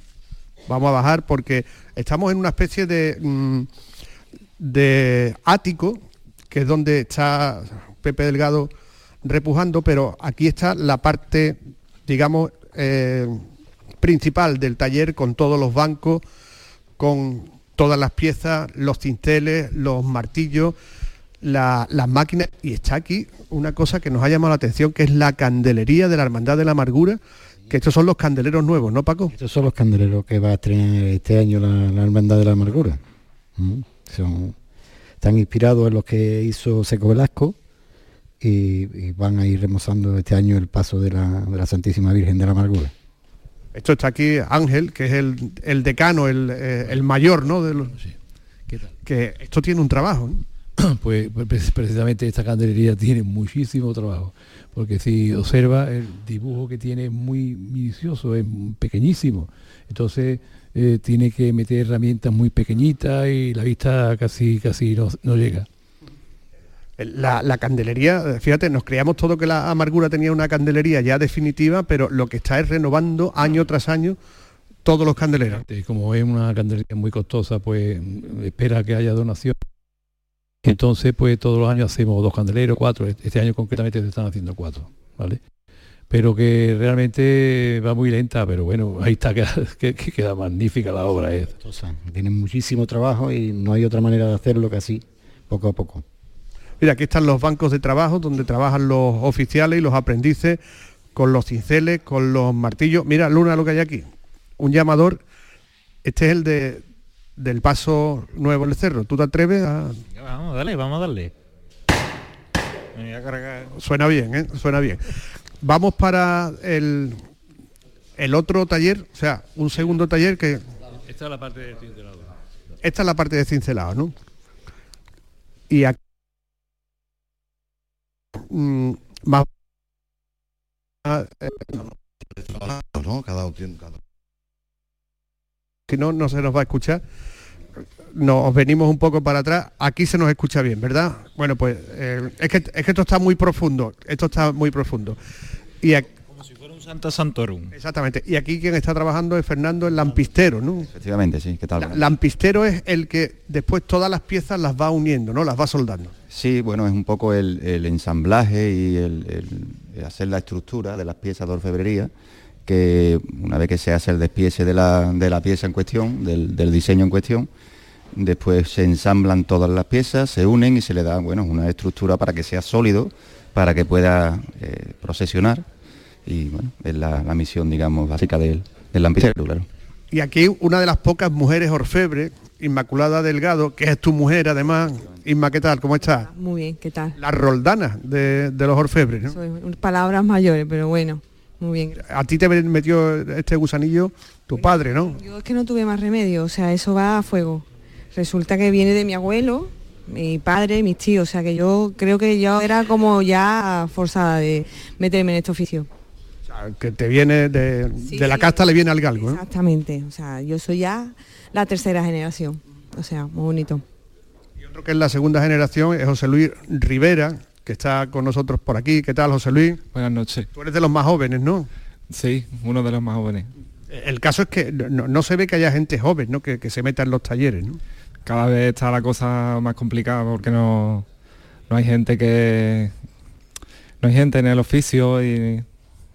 Vamos a bajar porque estamos en una especie de... mm, de ático, que es donde está Pepe Delgado repujando, pero aquí está la parte, digamos, eh, principal del taller con todos los bancos, con todas las piezas, los tinteles, los martillos, la- las máquinas. Y está aquí una cosa que nos ha llamado la atención, que es la candelería de la Hermandad de la Amargura, que estos son los candeleros nuevos, ¿no, Paco? Estos son los candeleros que va a estrenar este año la, la Hermandad de la Amargura. Mm, Son, están inspirados en los que hizo Seco Velasco y, y van a ir remozando este año el paso de la, de la Santísima Virgen de la Amargura. Esto está aquí Ángel, que es el, el decano, el, eh, el mayor, ¿no? De los- Que esto tiene un trabajo. ¿no? pues pre- precisamente esta candelería tiene muchísimo trabajo, porque si observa el dibujo que tiene es muy minucioso, es pequeñísimo, entonces eh, tiene que meter herramientas muy pequeñitas y la vista casi casi no, no llega. La, la candelería, eh, fíjate, nos creíamos todo que la amargura tenía una candelería ya definitiva, pero lo que está es renovando año tras año todos los candeleros. Y como es una candelería muy costosa, pues espera que haya donación. Entonces, pues todos los años hacemos dos candeleros, cuatro. Este año concretamente se están haciendo cuatro, ¿vale? Pero que realmente va muy lenta, pero bueno, ahí está, que, que queda magnífica la obra. ¿eh? Tienen muchísimo trabajo y no hay otra manera de hacerlo que así, poco a poco. Mira, aquí están los bancos de trabajo donde trabajan los oficiales y los aprendices con los cinceles, con los martillos. Mira, Luna, lo que hay aquí. Un llamador. Este es el de del paso nuevo del cerro. ¿Tú te atreves a...? Vamos, dale, vamos a darle. Me voy a cargar. Suena bien, ¿eh? Suena bien. Vamos para el, el otro taller, o sea, un segundo taller que... Esta es la parte del cincelado. Esta es la parte de cincelado, ¿no? Y aquí... mm, más... eh, no, no se nos va a escuchar. Nos venimos un poco para atrás. Aquí se nos escucha bien, ¿verdad? Bueno, pues eh, es, que, es que esto está muy profundo. Esto está muy profundo. Y aquí, Como si fuera un Santa Santorum. exactamente. Y aquí quien está trabajando es Fernando el Lampistero, ¿no? Efectivamente, sí, ¿qué tal? La- Lampistero es el que después todas las piezas las va uniendo, ¿no? Las va soldando. Sí, bueno, es un poco el, el ensamblaje y el, el- el hacer la estructura de las piezas de orfebrería, que una vez que se hace el despiece de la, de la pieza en cuestión, del, del diseño en cuestión, después se ensamblan todas las piezas, se unen y se le da, bueno, una estructura para que sea sólido, para que pueda eh, procesionar, y bueno, es la, la misión, digamos, básica del, del lampicero, claro. Y aquí una de las pocas mujeres orfebres, Inmaculada Delgado, que es tu mujer además. Inma, ¿qué tal? ¿Cómo estás? Muy bien, ¿qué tal? La roldana de, de los orfebres, ¿no? Soy- palabras mayores, pero bueno, muy bien. A ti te metió este gusanillo tu padre, ¿no? Yo es que no tuve más remedio, o sea, eso va a fuego. Resulta que viene de mi abuelo, mi padre, mis tíos, o sea que yo creo que yo era como ya forzada de meterme en este oficio. O sea, que te viene de, de la casta le viene al galgo, ¿no? Exactamente, o sea, yo soy ya la tercera generación, o sea, muy bonito. Otro que es la segunda generación es José Luis Rivera, que está con nosotros por aquí. ¿Qué tal, José Luis? Buenas noches. Tú eres de los más jóvenes, ¿no? Sí, uno de los más jóvenes. El caso es que no, no se ve que haya gente joven, ¿no? Que, que se meta en los talleres, ¿no? Cada vez está la cosa más complicada porque no, no hay gente que... No hay gente en el oficio y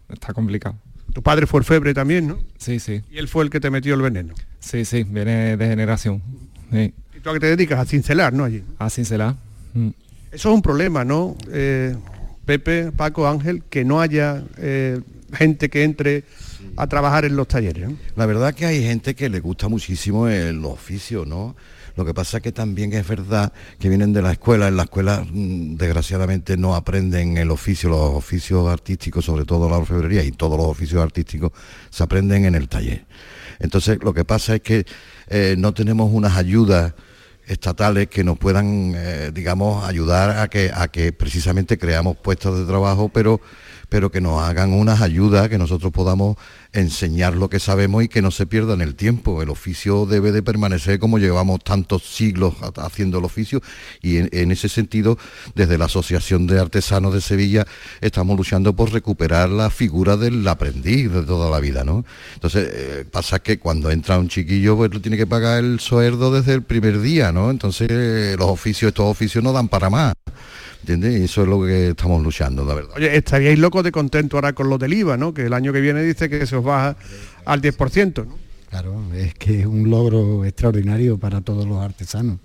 está complicado. Tu padre fue orfebre también, ¿no? Sí, sí. Y él fue el que te metió el veneno. Sí, sí, viene de generación. Sí. ¿Y tú a qué te dedicas? A cincelar, ¿no? Allí. A cincelar. Mm. Eso es un problema, ¿no? Eh, Pepe, Paco, Ángel, que no haya eh, gente que entre a trabajar en los talleres. ¿no? La verdad que hay gente que le gusta muchísimo el oficio, ¿no? Lo que pasa es que también es verdad que vienen de la escuela, en la escuela mm, desgraciadamente no aprenden el oficio, los oficios artísticos, sobre todo la orfebrería y todos los oficios artísticos se aprenden en el taller. Entonces lo que pasa es que eh, no tenemos unas ayudas estatales que nos puedan, eh, digamos, ayudar a que, a que precisamente creamos puestos de trabajo, pero pero que nos hagan unas ayudas, que nosotros podamos enseñar lo que sabemos y que no se pierda en el tiempo. El oficio debe de permanecer como llevamos tantos siglos ha- haciendo el oficio y en, en ese sentido, desde la Asociación de Artesanos de Sevilla, estamos luchando por recuperar la figura del aprendiz de toda la vida, ¿no? Entonces, eh, pasa que cuando entra un chiquillo, pues lo tiene que pagar el sueldo desde el primer día, ¿no? Entonces, eh, los oficios, estos oficios no dan para más. ¿Entiendes? Y eso es lo que estamos luchando, la verdad. Oye, estaríais locos de contento ahora con lo del IVA, ¿no? Que el año que viene dice que se os baja al 10%, ¿no? Claro, es que es un logro extraordinario para todos los artesanos.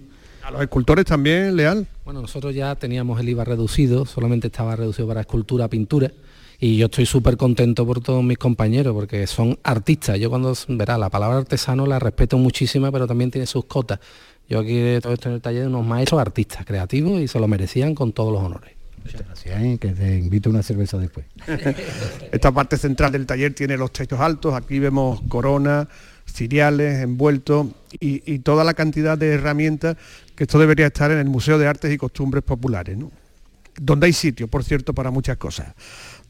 A los escultores también, Leal. Bueno, nosotros ya teníamos el IVA reducido, solamente estaba reducido para escultura, pintura, y yo estoy súper contento por todos mis compañeros, porque son artistas. Yo cuando, verá, la palabra artesano la respeto muchísima, pero también tiene sus cotas. Yo aquí todo esto en el taller de unos maestros artistas, creativos, y se lo merecían con todos los honores. Muchas gracias, ¿eh? que te invito a una cerveza después. Esta parte central del taller tiene los techos altos, aquí vemos coronas, ciriales, envueltos y, y toda la cantidad de herramientas que esto debería estar en el Museo de Artes y Costumbres Populares, ¿no? donde hay sitio, por cierto, para muchas cosas.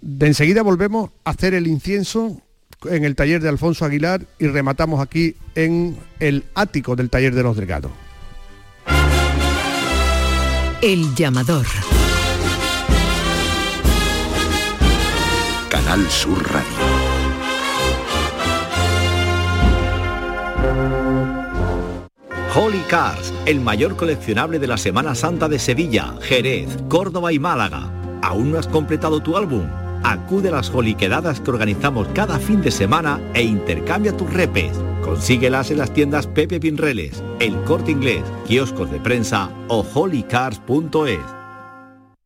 De enseguida volvemos a hacer el incienso en el taller de Alfonso Aguilar y rematamos aquí en el ático del taller de los Delgados. El llamador. Canal Sur Radio. Holy Cars, el mayor coleccionable de la Semana Santa de Sevilla, Jerez, Córdoba y Málaga. ¿Aún no has completado tu álbum? Acude a las Holy Quedadas que organizamos cada fin de semana e intercambia tus repes. Consíguelas en las tiendas Pepe Pinreles, El Corte Inglés, kioscos de prensa o holycars.es.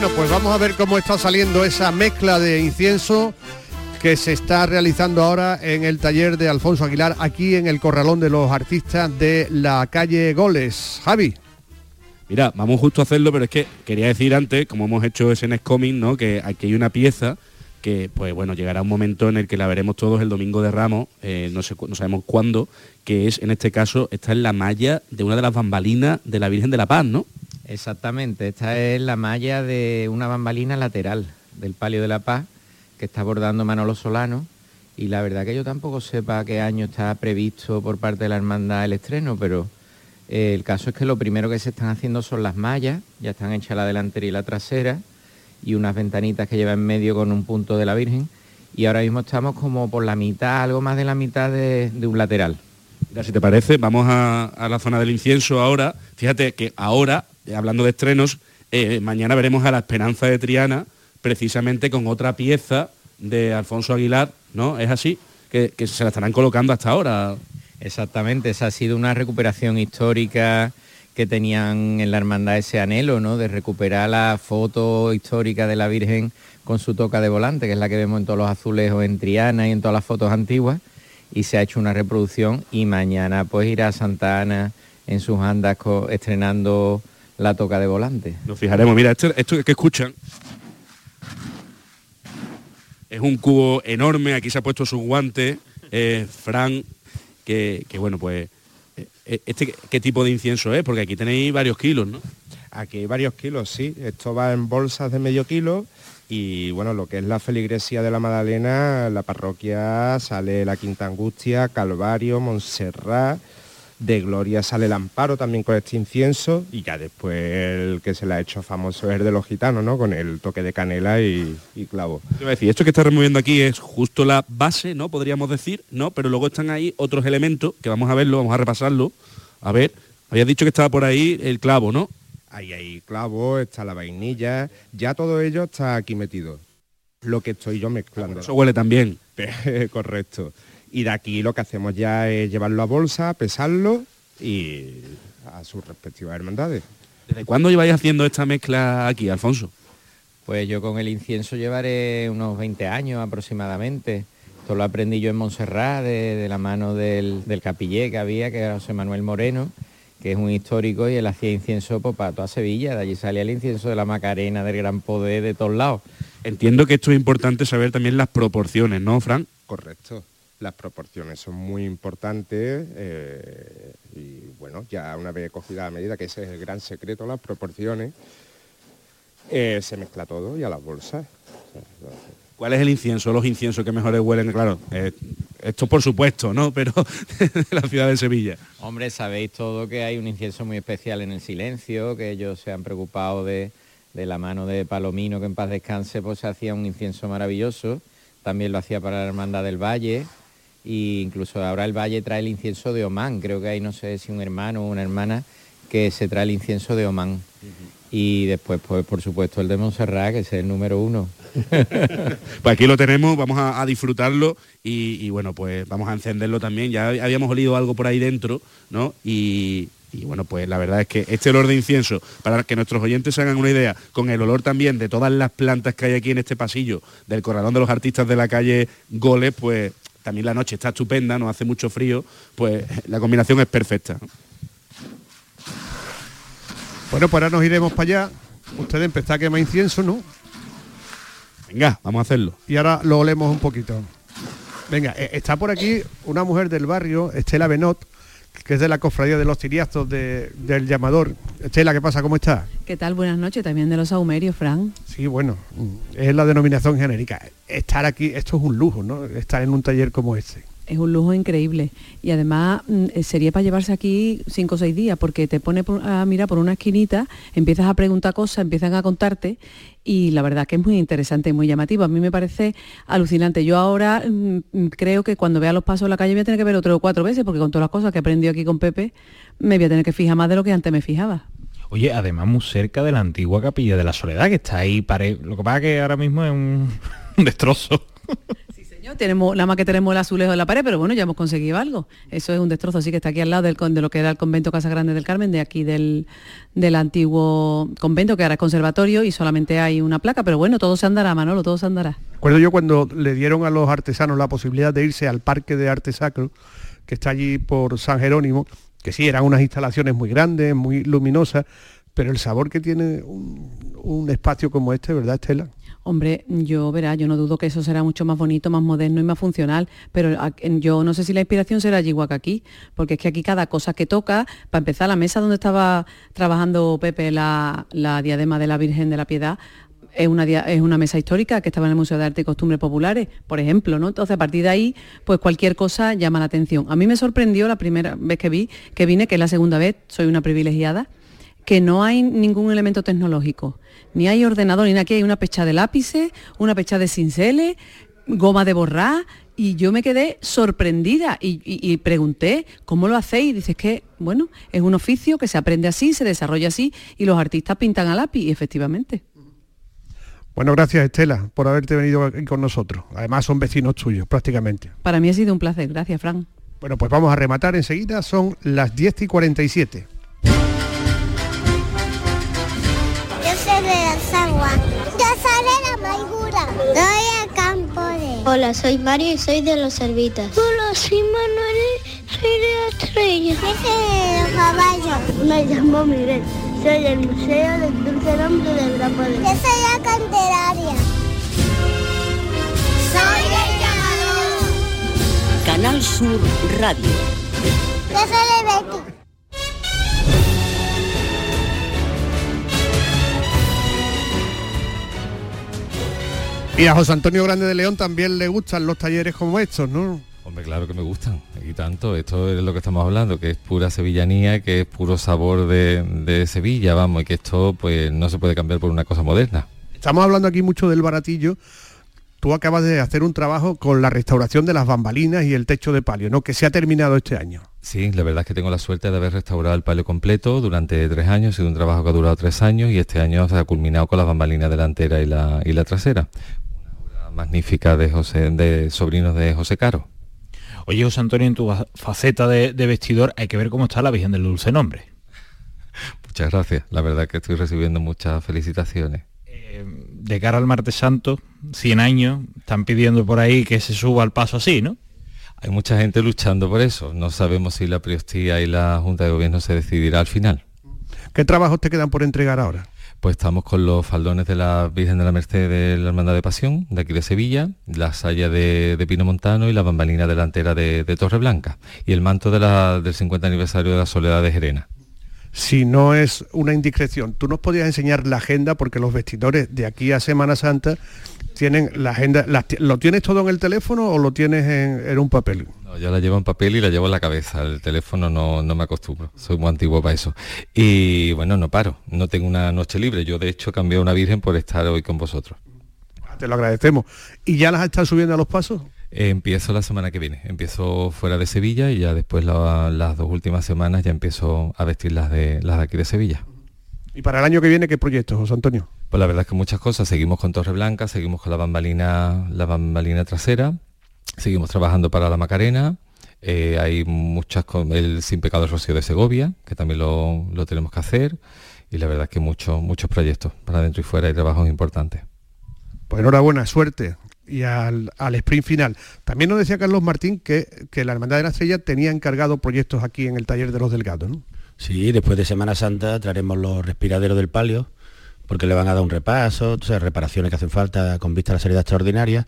Bueno, pues vamos a ver cómo está saliendo esa mezcla de incienso que se está realizando ahora en el taller de Alfonso Aguilar, aquí en el Corralón de los Artistas de la calle Goles. Javi. Mira, vamos justo a hacerlo, pero es que quería decir antes, como hemos hecho ese Next Coming, ¿no? Que aquí hay una pieza que, pues bueno, llegará un momento en el que la veremos todos el domingo de Ramos, eh, no, sé, no sabemos cuándo, que es, en este caso, está en la malla de una de las bambalinas de la Virgen de la Paz, ¿no? Exactamente, esta es la malla de una bambalina lateral del Palio de la Paz que está bordando Manolo Solano y la verdad que yo tampoco sepa qué año está previsto por parte de la hermandad el estreno, pero eh, el caso es que lo primero que se están haciendo son las mallas, ya están hechas la delantera y la trasera y unas ventanitas que lleva en medio con un punto de la Virgen y ahora mismo estamos como por la mitad, algo más de la mitad de, un lateral. Mira, si te parece, vamos a, la zona del incienso ahora. Fíjate que ahora, hablando de estrenos, eh, mañana veremos a la Esperanza de Triana, precisamente con otra pieza de Alfonso Aguilar, ¿no? Es así, que, que se la estarán colocando hasta ahora. Exactamente, esa ha sido una recuperación histórica que tenían en la hermandad ese anhelo, ¿no? De recuperar la foto histórica de la Virgen con su toca de volante, que es la que vemos en todos los azulejos en Triana y en todas las fotos antiguas, y se ha hecho una reproducción y mañana pues irá a Santa Ana en sus andas estrenando la toca de volante. Nos fijaremos. Mira, esto, esto que escuchan es un cubo enorme. Aquí se ha puesto sus guantes. eh, Fran, que, que, bueno, pues, eh, este, ¿qué tipo de incienso es? Porque aquí tenéis varios kilos, ¿no? Aquí hay varios kilos, sí. Esto va en bolsas de medio kilo y bueno, lo que es la feligresía de la Magdalena, la parroquia sale la Quinta Angustia, Calvario, Montserrat, de Gloria sale el Amparo también con este incienso y ya después el que se le ha hecho famoso es el de los gitanos, ¿no? Con el toque de canela y, y clavo. Te iba a decir, esto que está removiendo aquí es justo la base, ¿no? Podríamos decir, ¿no? Pero luego están ahí otros elementos que vamos a verlo, vamos a repasarlo. A ver, habías dicho que estaba por ahí el clavo, ¿no? Ahí hay clavo, está la vainilla, ya todo ello está aquí metido. Lo que estoy yo mezclando. Eso huele también. Correcto. Y de aquí lo que hacemos ya es llevarlo a bolsa, pesarlo y a sus respectivas hermandades. ¿Desde cuándo lleváis haciendo esta mezcla aquí, Alfonso? Pues yo con el incienso llevaré unos 20 años aproximadamente. Esto lo aprendí yo en Montserrat, de, de la mano del, del capillé que había, que era José Manuel Moreno, que es un histórico y él hacía incienso pues, para toda Sevilla. De allí salía el incienso de la Macarena, del Gran Poder, de todos lados. Entiendo que esto es importante saber también las proporciones, ¿no, Fran? Correcto. Las proporciones son muy importantes eh, y bueno, ya una vez cogida la medida, que ese es el gran secreto, las proporciones, eh, se mezcla todo y a las bolsas. ¿Cuál es el incienso, los inciensos que mejores huelen? Claro, eh, esto por supuesto, ¿no? Pero de la ciudad de Sevilla. Hombre, sabéis todo que hay un incienso muy especial en el silencio, que ellos se han preocupado de, de la mano de Palomino, que en paz descanse, pues se hacía un incienso maravilloso. También lo hacía para la Hermandad del Valle. E incluso ahora el Valle trae el incienso de Omán. Creo que hay, no sé si un hermano o una hermana, que se trae el incienso de Omán. Y después, pues por supuesto, el de Montserrat, que es el número uno. Pues aquí lo tenemos, vamos a, a disfrutarlo y, y, bueno, pues vamos a encenderlo también. Ya habíamos olido algo por ahí dentro, ¿no? Y, y bueno, pues la verdad es que este olor de incienso, para que nuestros oyentes se hagan una idea, con el olor también de todas las plantas que hay aquí en este pasillo del corralón de los artistas de la calle Goles, pues también la noche está estupenda, no hace mucho frío, pues la combinación es perfecta. Bueno, pues ahora nos iremos para allá. Ustedes empezar a quemar incienso, ¿no? Venga, vamos a hacerlo. Y ahora lo olemos un poquito. Venga, eh, está por aquí una mujer del barrio, Estela Benot, que es de la cofradía de los tiriazos de- del llamador. Estela, ¿qué pasa? ¿Cómo está? ¿Qué tal? Buenas noches, también de los saumerios, Fran. Sí, bueno, es la denominación genérica. Estar aquí, esto es un lujo, ¿no? Estar en un taller como este. Es un lujo increíble. Y además mm, eh, sería para llevarse aquí cinco o seis días, porque te pone a mirar por una esquinita, empiezas a preguntar cosas, empiezan a contarte, y la verdad que es muy interesante y muy llamativo. A mí me parece alucinante. Yo ahora mm, mm, creo que cuando vea los pasos en la calle voy a tener que ver otro o cuatro veces, porque con todas las cosas que he aprendido aquí con Pepe, me voy a tener que fijar más de lo que antes me fijaba. Oye, además muy cerca de la antigua capilla de la Soledad, que está ahí, pare... lo que pasa es que ahora mismo es un, un destrozo. Tenemos, nada más que tenemos el azulejo en la pared, pero bueno, ya hemos conseguido algo. Eso es un destrozo, así que está aquí al lado del, de lo que era el convento Casa Grande del Carmen, de aquí del, del antiguo convento, que ahora es conservatorio, y solamente hay una placa, pero bueno, todo se andará, Manolo, todo se andará. Recuerdo yo cuando le dieron a los artesanos la posibilidad de irse al Parque de Arte Sacro, que está allí por San Jerónimo, que sí, eran unas instalaciones muy grandes, muy luminosas, pero el sabor que tiene un, un espacio como este, ¿verdad, Estela? Hombre, yo verá, yo no dudo que eso será mucho más bonito, más moderno y más funcional, pero yo no sé si la inspiración será allí aquí, porque es que aquí cada cosa que toca, para empezar, la mesa donde estaba trabajando Pepe la, la diadema de la Virgen de la Piedad, es una, es una mesa histórica que estaba en el Museo de Arte y Costumbres Populares, por ejemplo, ¿no? Entonces, a partir de ahí, pues cualquier cosa llama la atención. A mí me sorprendió la primera vez que vi, que vine, que es la segunda vez, soy una privilegiada, que no hay ningún elemento tecnológico, ni hay ordenador, ni nada, aquí hay una pecha de lápices, una pecha de cinceles, goma de borrar, y yo me quedé sorprendida y, y- y pregunté, ¿cómo lo hacéis? Y dices que, bueno, es un oficio que se aprende así, se desarrolla así, y los artistas pintan a lápiz, y efectivamente. Bueno, gracias Estela por haberte venido aquí con nosotros. Además son vecinos tuyos prácticamente. Para mí ha sido un placer, gracias, Fran. Bueno, pues vamos a rematar enseguida, son las 10 y 47. Hola, soy Mario y soy de los servitas. Hola, soy Manuel soy de la estrella. Yo soy de los caballos. Me llamo Miguel. Soy del Museo del Dulce Nombre del Gran Poder. Yo soy la Candelaria. Soy el llamador. Canal Sur Radio. Yo soy de Betty. Y a José Antonio Grande de León también le gustan los talleres como estos, ¿no? Hombre, claro que me gustan, y tanto, esto es lo que estamos hablando, que es pura sevillanía, que es puro sabor de, de Sevilla, vamos, y que esto pues no se puede cambiar por una cosa moderna. Estamos hablando aquí mucho del baratillo. Tú acabas de hacer un trabajo con la restauración de las bambalinas y el techo de palio, ¿no? Que se ha terminado este año. Sí, la verdad es que tengo la suerte de haber restaurado el palio completo durante tres años, ha sido un trabajo que ha durado tres años y este año se ha culminado con las bambalinas delantera y la, y la trasera. Magnífica de José, de sobrinos de José Caro. Oye, José Antonio, en tu faceta de, de vestidor hay que ver cómo está la Virgen del Dulce Nombre. Muchas gracias. La verdad que estoy recibiendo muchas felicitaciones. Eh, de cara al martes santo, 100 años, están pidiendo por ahí que se suba al paso así, ¿no? Hay mucha gente luchando por eso. No sabemos si la Priostía y la Junta de Gobierno se decidirá al final. ¿Qué trabajos te quedan por entregar ahora? Pues estamos con los faldones de la Virgen de la Merced de la Hermandad de Pasión, de aquí de Sevilla, la saya de, Pino Montano y la bambalina delantera de, de Torre Blanca y el manto de del 50 aniversario de la Soledad de Jerena si no es una indiscreción. Tú nos podías enseñar la agenda porque los vestidores de aquí a Semana Santa tienen la agenda. ¿Lo tienes todo en el teléfono o lo tienes en, un papel? No, yo la llevo en papel y la llevo en la cabeza. El teléfono no, no me acostumbro. Soy muy antiguo para eso. Y bueno, no paro. No tengo una noche libre. Yo de hecho cambié a una virgen por estar hoy con vosotros. Te lo agradecemos. ¿Y ya las están subiendo a los pasos? empiezo la semana que viene. Empiezo fuera de Sevilla y ya después las dos últimas semanas ya empiezo a vestir las de, las de aquí de Sevilla. ¿Y para el año que viene qué proyectos, José Antonio? Pues la verdad es que muchas cosas. Seguimos con Torre Blanca, seguimos con la bambalina, la bambalina trasera, seguimos trabajando para la Macarena. Eh, hay muchas con el Sin Pecado Rocío de Segovia, que también lo, lo tenemos que hacer. Y la verdad es que muchos, muchos proyectos para dentro y fuera y trabajos importantes. Pues enhorabuena, suerte y al, sprint final. También nos decía Carlos Martín que, la Hermandad de la Estrella tenía encargado proyectos aquí en el taller de los Delgados. ¿no? Sí, después de Semana Santa traeremos los respiraderos del palio, porque le van a dar un repaso, reparaciones que hacen falta con vista a la salida extraordinaria,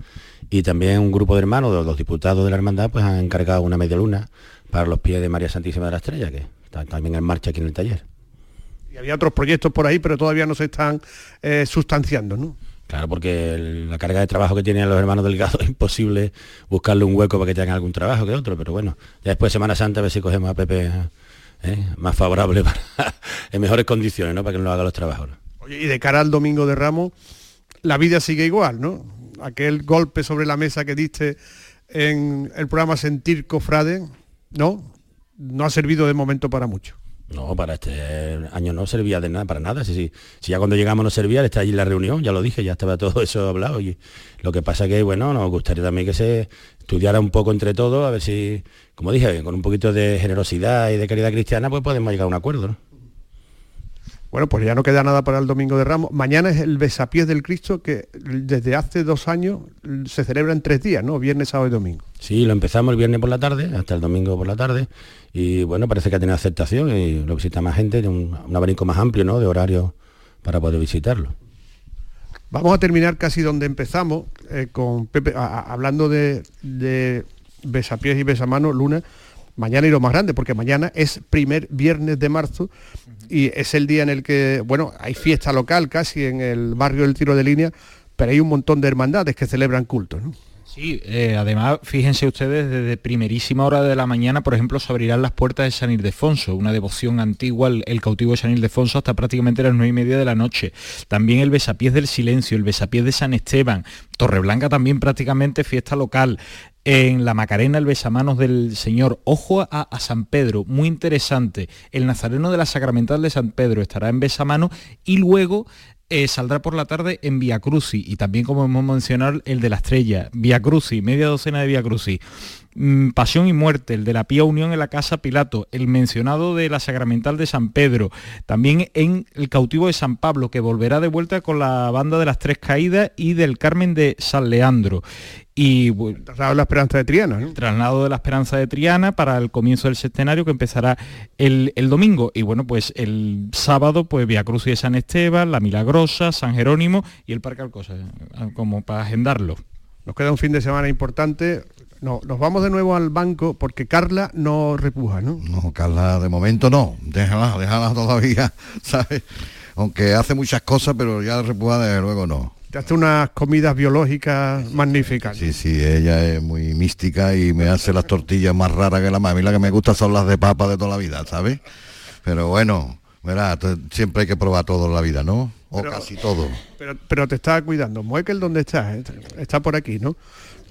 y también un grupo de hermanos, de los diputados de la hermandad, pues han encargado una media luna para los pies de María Santísima de la Estrella, que está también en marcha aquí en el taller. Y había otros proyectos por ahí, pero todavía no se están eh, sustanciando, ¿no? Claro, porque la carga de trabajo que tienen los hermanos Delgado es imposible buscarle un hueco para que tengan algún trabajo que otro, pero bueno, ya después de Semana Santa a ver si cogemos a Pepe ¿eh? más favorable para en mejores condiciones, ¿no? Para que no haga los trabajos. Oye, y de cara al domingo de Ramos, la vida sigue igual, ¿no? Aquel golpe sobre la mesa que diste en el programa Sentir Cofrade, ¿no? No ha servido de momento para mucho. No, para este año no servía de nada, para nada. Si, ya cuando llegamos no servía, está allí la reunión, ya lo dije, ya estaba todo eso hablado. Y lo que pasa que, bueno, nos gustaría también que se estudiara un poco entre todos, a ver si, como dije, con un poquito de generosidad y de caridad cristiana, pues podemos llegar a un acuerdo. ¿no? Bueno, pues ya no queda nada para el Domingo de Ramos. Mañana es el besapiés del Cristo que desde hace dos años se celebra en tres días, ¿no? Viernes, sábado y domingo. Sí, lo empezamos el viernes por la tarde, hasta el domingo por la tarde. Y bueno, parece que ha tenido aceptación y lo visita más gente, un, un abanico más amplio, ¿no? De horario para poder visitarlo. Vamos a terminar casi donde empezamos, eh, con Pepe, hablando de, de besapiés y besamanos, Luna mañana y lo más grande, porque mañana es primer viernes de marzo y es el día en el que, bueno, hay fiesta local casi en el barrio del tiro de línea, pero hay un montón de hermandades que celebran cultos. ¿no? Sí, eh, además, fíjense ustedes, desde primerísima hora de la mañana, por ejemplo, se abrirán las puertas de San Ildefonso, una devoción antigua, el, cautivo de San Ildefonso, hasta prácticamente las nueve y media de la noche. También el besapiés del silencio, el besapiés de San Esteban, Torreblanca también prácticamente fiesta local. En la Macarena, el besamanos del Señor. Ojo a, San Pedro, muy interesante. El Nazareno de la Sacramental de San Pedro estará en besamanos y luego eh, saldrá por la tarde en Via Cruci y también como hemos mencionado el de la estrella, Via Cruci, media docena de Via Cruci. Mm, Pasión y Muerte, el de la Pía Unión en la Casa Pilato, el mencionado de la Sacramental de San Pedro, también en el cautivo de San Pablo, que volverá de vuelta con la banda de las Tres Caídas y del Carmen de San Leandro. Y el traslado de la Esperanza de Triana. ¿no? Traslado de la Esperanza de Triana para el comienzo del centenario que empezará el, domingo. Y bueno, pues el sábado, pues Via Cruz de San Esteban, La Milagrosa, San Jerónimo y el Parque Alcosa, como para agendarlo. Nos queda un fin de semana importante. No, nos vamos de nuevo al banco porque Carla no repuja, ¿no? No, Carla, de momento no. Déjala, déjala todavía, ¿sabes? Aunque hace muchas cosas, pero ya repuja desde luego no. Te hace unas comidas biológicas magníficas. Sí, sí, ella es muy mística y me hace las tortillas más raras que la mami. La que me gusta son las de papa de toda la vida, ¿sabes? Pero bueno, verá, siempre hay que probar todo en la vida, ¿no? O casi todo. Pero, pero te está cuidando. Muekel, ¿dónde estás? Está por aquí, ¿no?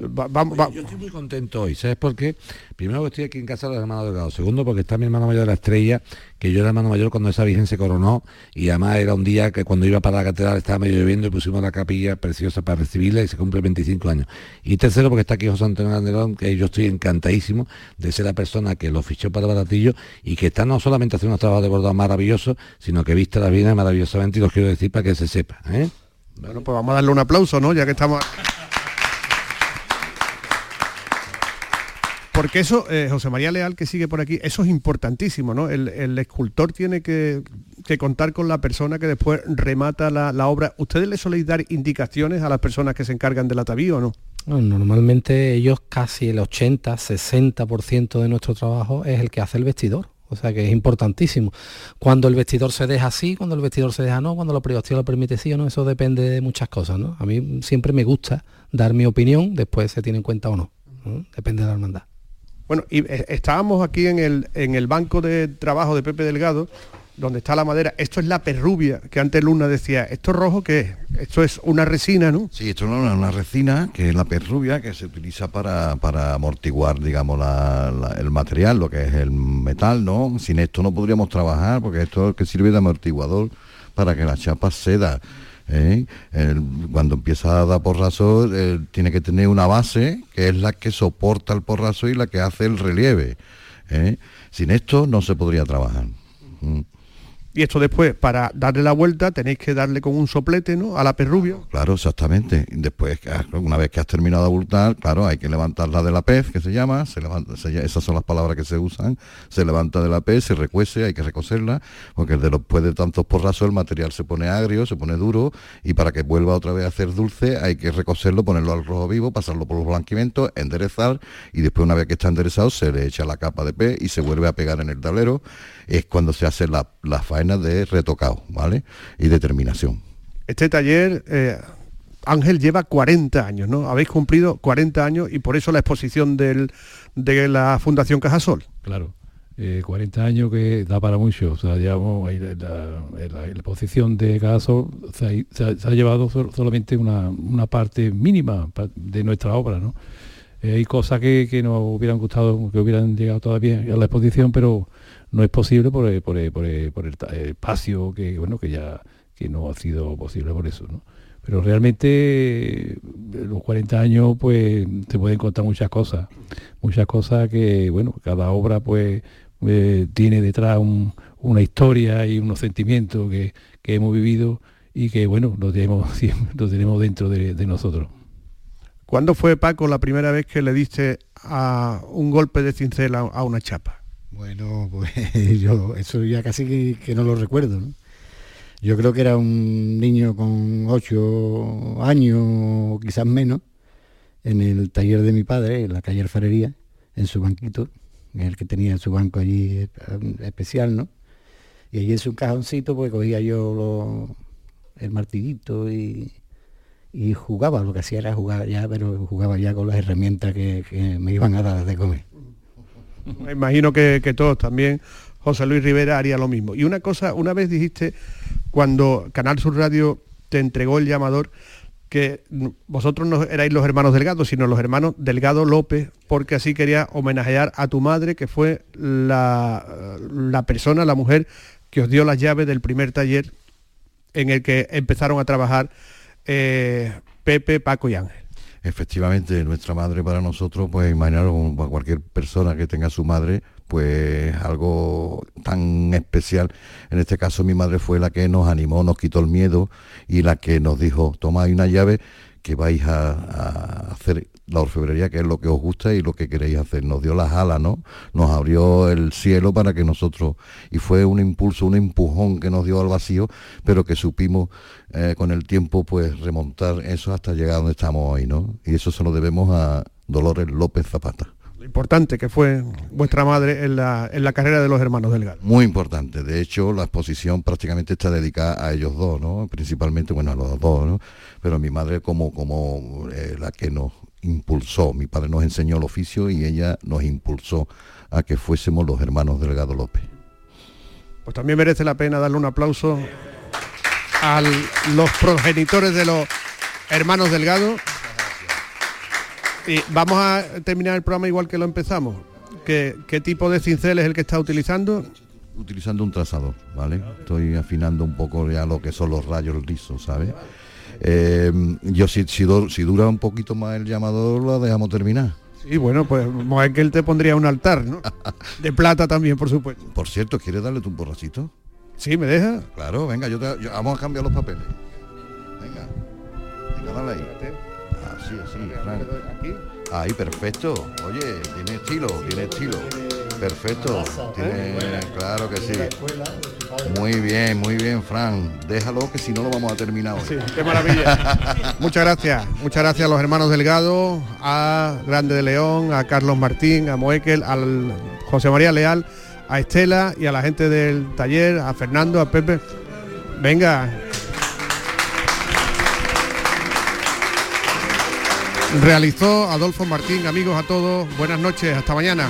Va- va- Yo estoy muy contento hoy, ¿sabes por qué? Primero que estoy aquí en casa de los hermanos Delgado. Segundo porque está mi hermano mayor de la estrella, que yo era hermano mayor cuando esa virgen se coronó y además era un día que cuando iba para la catedral estaba medio lloviendo y pusimos la capilla preciosa para recibirla y se cumple 25 años. Y tercero porque está aquí José Antonio Landerón, que yo estoy encantadísimo de ser la persona que lo fichó para Baratillo y que está no solamente haciendo unos trabajos de bordado maravillosos, sino que viste las bienes maravillosamente y los quiero decir para que se sepa. ¿eh? Bueno, pues vamos a darle un aplauso, ¿no? Ya que estamos... Porque eso, eh, José María Leal, que sigue por aquí, eso es importantísimo, ¿no? El, escultor tiene que, que contar con la persona que después remata la, obra. ¿Ustedes le soléis dar indicaciones a las personas que se encargan del atavío o no? Normalmente ellos casi el 80, 60% de nuestro trabajo es el que hace el vestidor. O sea que es importantísimo. Cuando el vestidor se deja así, cuando el vestidor se deja no, cuando la privacidad lo permite sí o no, eso depende de muchas cosas, ¿no? A mí siempre me gusta dar mi opinión, después se tiene en cuenta o no. ¿no? Depende de la hermandad. Bueno, y eh, estábamos aquí en el, en el banco de trabajo de Pepe Delgado, donde está la madera. Esto es la perrubia, que antes Luna decía, ¿esto rojo qué es? Esto es una resina, ¿no? Sí, esto es una, resina que es la perrubia que se utiliza para, para amortiguar, digamos, la- el material, lo que es el metal, ¿no? Sin esto no podríamos trabajar porque esto es lo que sirve de amortiguador para que la chapa ceda. ¿Eh? Cuando empieza a dar porrazo eh, tiene que tener una base que es la que soporta el porrazo y la que hace el relieve. ¿eh? Sin esto no se podría trabajar. Mm. Y esto después, para darle la vuelta, tenéis que darle con un soplete, ¿no? A la perrubia. Claro, exactamente. Después, has- una vez que has terminado de abultar, claro, hay que levantarla de la pez, que se llama, se levanta, esas son las palabras que se usan, se levanta de la pez, se recuece, hay que recoserla, porque de después de tantos porrazos el material se pone agrio, se pone duro, y para que vuelva otra vez a hacer dulce hay que recoserlo, ponerlo al rojo vivo, pasarlo por los blanquimientos, enderezar, y después una vez que está enderezado se le echa la capa de pez y se vuelve a pegar en el tablero, es cuando se hace la, la faena de retocado, ¿vale? Y de terminación. Este taller, eh, Ángel lleva 40 años, ¿no? Habéis cumplido 40 años y por eso la exposición del, de la Fundación Cajasol. Claro. Eh, 40 años que da para mucho. O sea, llevamos ahí la, la- la- la posición de Gasol, se, ha- se ha, se ha llevado sol- solamente una, una parte mínima de nuestra obra, ¿no? Eh, hay cosas que, que nos hubieran gustado, que hubieran llegado todavía a la exposición, pero no es posible por, el- por, el- por el- espacio que, bueno, que ya que no ha sido posible por eso, ¿no? Pero realmente eh, los 40 años pues se pueden contar muchas cosas, muchas cosas que, bueno, cada obra pues eh, tiene detrás un- una historia y unos sentimientos que, que hemos vivido y que, bueno, lo tenemos, tenemos dentro de, nosotros. ¿Cuándo fue, Paco, la primera vez que le diste a un golpe de cincel a una chapa? Bueno, pues yo eso ya casi que, no lo recuerdo. ¿no? Yo creo que era un niño con ocho años, quizás menos, en el taller de mi padre, en la calle Alfarería, en su banquito, en el que tenía su banco allí eh, especial, ¿no? Y allí en su cajoncito, pues cogía yo el martillito y, jugaba, lo que hacía era jugar ya, pero jugaba ya con las herramientas que me iban a dar de comer. Me imagino que, todos también, José Luis Rivera haría lo mismo. Y una cosa, una vez dijiste, cuando Canal Sur Radio te entregó el llamador, que vosotros no erais los hermanos Delgado, sino los hermanos Delgado López, porque así quería homenajear a tu madre, que fue la, la persona, la mujer que os dio las llaves del primer taller en el que empezaron a trabajar eh, Pepe, Paco y Ángel. Efectivamente, nuestra madre para nosotros, pues imaginaros cualquier persona que tenga su madre, pues algo tan especial. En este caso mi madre fue la que nos animó, nos quitó el miedo y la que nos dijo, toma una llave que vais a hacer la orfebrería, que es lo que os gusta y lo que queréis hacer. Nos dio las alas, ¿no? Nos abrió el cielo para que nosotros, y fue un impulso, un empujón que nos dio al vacío, pero que supimos eh, con el tiempo pues remontar eso hasta llegar a donde estamos hoy, ¿no? Y eso se lo debemos a Dolores López Zapata. Lo importante que fue vuestra madre en la, en la carrera de los hermanos Delgado. Muy importante. De hecho, la exposición prácticamente está dedicada a ellos dos, ¿no? Principalmente, bueno, a los dos, ¿no? Pero mi madre como, como eh, la que nos impulsó. Mi padre nos enseñó el oficio y ella nos impulsó a que fuésemos los hermanos Delgado López. Pues también merece la pena darle un aplauso a los progenitores de los hermanos Delgado. Y vamos a terminar el programa igual que lo empezamos. ¿Qué, qué tipo de cincel es el que está utilizando? Utilizando un trazador, ¿vale? Estoy afinando un poco ya lo que son los rayos lisos, ¿sabes? Eh, yo si, si, si dura un poquito más el llamador, lo dejamos terminar. Sí, bueno, pues que él te pondría un altar, ¿no? De plata también, por supuesto. Por cierto, ¿quieres darle tú un borracito? Sí, ¿me deja? Claro, venga, yo te, yo- vamos a cambiar los papeles. Venga, venga, dale ahí. Así, así, Fran. Ahí, perfecto. Oye, tiene estilo, tiene estilo. Perfecto. Tiene, claro que sí. Muy bien, muy bien, Fran. Déjalo que si no lo vamos a terminar hoy. Sí, qué maravilla. muchas gracias. Muchas gracias a los hermanos Delgado, a Grande de León, a Carlos Martín, a Moekel, al José María Leal, a Estela y a la gente del taller, a Fernando, a Pepe. Venga. Realizó Adolfo Martín, amigos a todos. Buenas noches, hasta mañana.